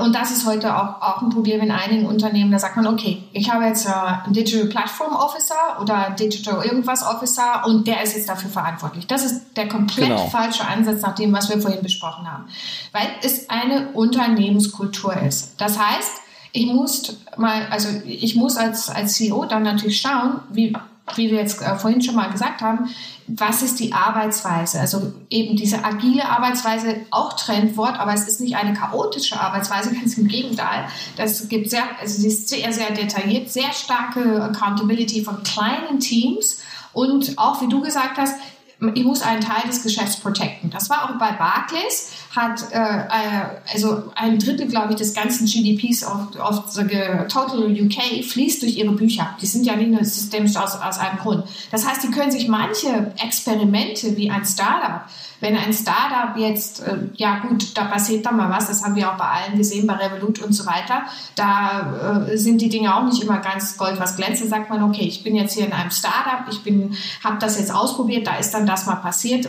und das ist heute auch, auch ein Problem in einigen Unternehmen. Da sagt man, okay, ich habe jetzt äh, einen Digital Platform Officer oder Digital irgendwas Officer und der ist jetzt dafür verantwortlich. Das ist der komplett genau. falsche Ansatz nach dem, was wir vorhin besprochen haben. Weil es eine Unternehmenskultur ist. Das heißt, ich muss mal, also ich muss als, als CEO dann natürlich schauen, wie, wie wir jetzt äh, vorhin schon mal gesagt haben, was ist die Arbeitsweise? Also eben diese agile Arbeitsweise, auch Trendwort, aber es ist nicht eine chaotische Arbeitsweise, ganz im Gegenteil. Das gibt sehr, also sie ist sehr, sehr detailliert, sehr starke Accountability von kleinen Teams und auch, wie du gesagt hast, ich muss einen Teil des Geschäfts protecten. Das war auch bei Barclays, hat äh, äh also ein Drittel, glaube ich, des ganzen GDPs auf, auf Total UK fließt durch ihre Bücher. Die sind ja nicht nur systemisch aus, aus einem Grund. Das heißt, die können sich manche Experimente wie ein Startup wenn ein Startup jetzt, äh, ja gut, da passiert dann mal was, das haben wir auch bei allen gesehen, bei Revolut und so weiter, da äh, sind die Dinge auch nicht immer ganz Gold, was glänzt. sagt man, okay, ich bin jetzt hier in einem Startup, ich habe das jetzt ausprobiert, da ist dann das mal passiert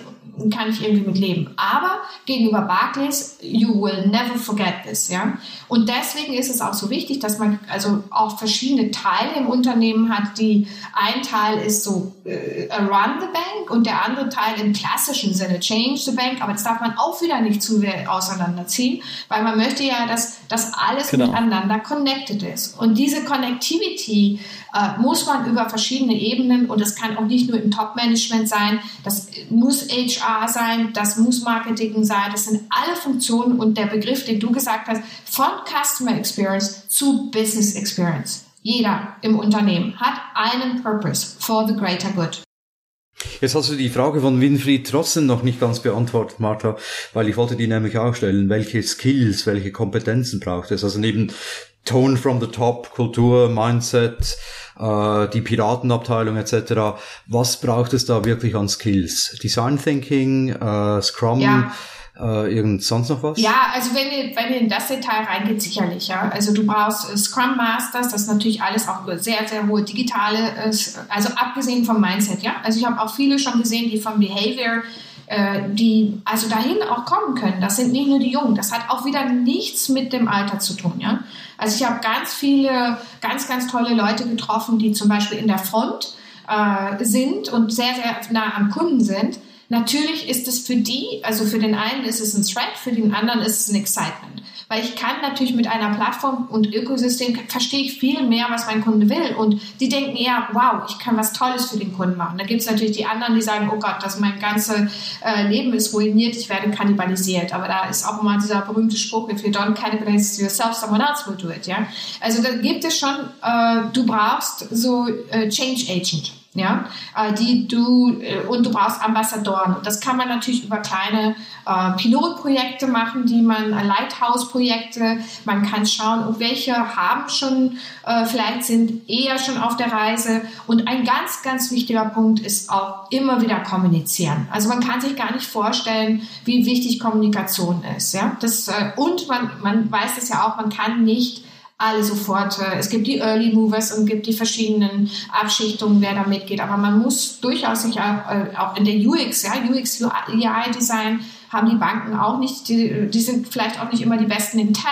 kann ich irgendwie mit leben. Aber gegenüber Barclays, you will never forget this, ja. Und deswegen ist es auch so wichtig, dass man also auch verschiedene Teile im Unternehmen hat, die ein Teil ist so äh, run the bank und der andere Teil im klassischen Sinne change the bank. Aber das darf man auch wieder nicht zu sehr auseinanderziehen, weil man möchte ja, dass das alles genau. miteinander connected ist. Und diese Connectivity äh, muss man über verschiedene Ebenen und das kann auch nicht nur im Top-Management sein, das muss HR sein, das muss Marketing sein, das sind alle Funktionen und der Begriff, den du gesagt hast, von Customer Experience zu Business Experience. Jeder im Unternehmen hat einen Purpose for the greater good. Jetzt hast du die Frage von Winfried trotzdem noch nicht ganz beantwortet, Martha, weil ich wollte die nämlich auch stellen. Welche Skills, welche Kompetenzen braucht es? Also neben Tone from the Top, Kultur, Mindset, äh, die Piratenabteilung etc. Was braucht es da wirklich an Skills? Design Thinking, äh, Scrum? Ja. Äh, irgend sonst noch was? Ja, also wenn ihr, wenn ihr in das Detail reingeht, sicherlich, ja. Also du brauchst äh, Scrum Masters, das ist natürlich alles auch sehr, sehr hohe digitale, äh, also abgesehen vom Mindset, ja. Also ich habe auch viele schon gesehen, die vom Behavior äh, die also dahin auch kommen können. Das sind nicht nur die Jungen. Das hat auch wieder nichts mit dem Alter zu tun. Ja? Also ich habe ganz viele, ganz, ganz tolle Leute getroffen, die zum Beispiel in der Front äh, sind und sehr, sehr nah am Kunden sind. Natürlich ist es für die, also für den einen ist es ein Threat, für den anderen ist es ein Excitement. Weil ich kann natürlich mit einer Plattform und Ökosystem verstehe ich viel mehr, was mein Kunde will. Und die denken eher, wow, ich kann was Tolles für den Kunden machen. Da gibt es natürlich die anderen, die sagen, oh Gott, das mein ganzes äh, Leben ist ruiniert, ich werde kannibalisiert. Aber da ist auch immer dieser berühmte Spruch, if you don't cannibalize yourself, someone else will do it. Ja? Also da gibt es schon, äh, du brauchst so äh, Change Agent ja, äh, die du äh, und du brauchst Ambassadoren. Das kann man natürlich über kleine äh, Pilotprojekte machen, die man äh, Lighthouse-Projekte. Man kann schauen, welche haben schon äh, vielleicht sind eher schon auf der Reise. Und ein ganz, ganz wichtiger Punkt ist auch immer wieder kommunizieren. Also man kann sich gar nicht vorstellen, wie wichtig Kommunikation ist. Ja, das äh, und man man weiß es ja auch, man kann nicht alle sofort. Äh, es gibt die Early Movers und gibt die verschiedenen Abschichtungen, wer da mitgeht. Aber man muss durchaus sich auch, äh, auch in der UX, ja, UX, UI Design haben die Banken auch nicht, die, die sind vielleicht auch nicht immer die besten in Tech.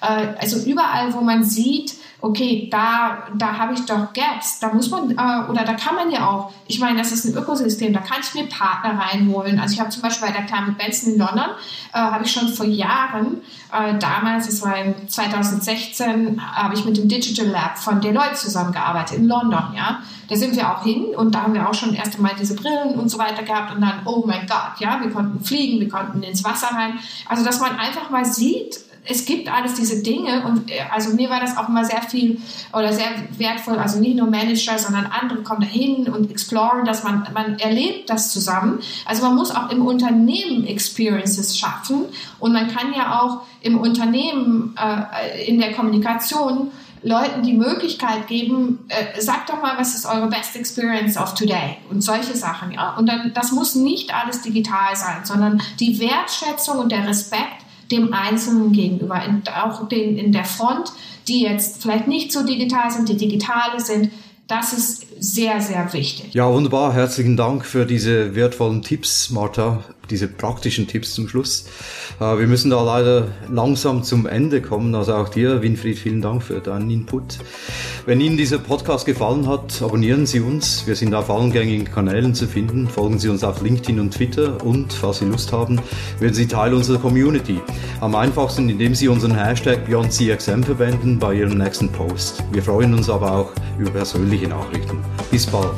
Äh, also überall, wo man sieht, okay, da, da habe ich doch Gaps, da muss man, äh, oder da kann man ja auch, ich meine, das ist ein Ökosystem, da kann ich mir Partner reinholen. Also ich habe zum Beispiel bei der Climate Benson in London, äh, habe ich schon vor Jahren, äh, damals, das war in 2016, habe ich mit dem Digital Lab von Deloitte zusammengearbeitet in London, ja. Da sind wir auch hin und da haben wir auch schon erst einmal diese Brillen und so weiter gehabt und dann, oh mein Gott, ja, wir konnten fliegen, wir konnten ins Wasser rein. Also, dass man einfach mal sieht, es gibt alles diese Dinge und äh, also mir war das auch immer sehr viel oder sehr wertvoll, also nicht nur Manager, sondern andere kommen dahin und exploren, dass man, man erlebt das zusammen. Also man muss auch im Unternehmen Experiences schaffen und man kann ja auch im Unternehmen äh, in der Kommunikation Leuten die Möglichkeit geben, äh, sagt doch mal, was ist eure best experience of today und solche Sachen, ja. Und dann, das muss nicht alles digital sein, sondern die Wertschätzung und der Respekt dem Einzelnen gegenüber, in, auch den in der Front, die jetzt vielleicht nicht so digital sind, die digitale sind. Das ist sehr, sehr wichtig. Ja, wunderbar. Herzlichen Dank für diese wertvollen Tipps, Martha. Diese praktischen Tipps zum Schluss. Äh, wir müssen da leider langsam zum Ende kommen. Also auch dir, Winfried, vielen Dank für deinen Input. Wenn Ihnen dieser Podcast gefallen hat, abonnieren Sie uns. Wir sind auf allen gängigen Kanälen zu finden. Folgen Sie uns auf LinkedIn und Twitter und, falls Sie Lust haben, werden Sie Teil unserer Community. Am einfachsten, indem Sie unseren Hashtag BeyondCXM verwenden bei Ihrem nächsten Post. Wir freuen uns aber auch über persönliche Nachrichten. Bis bald.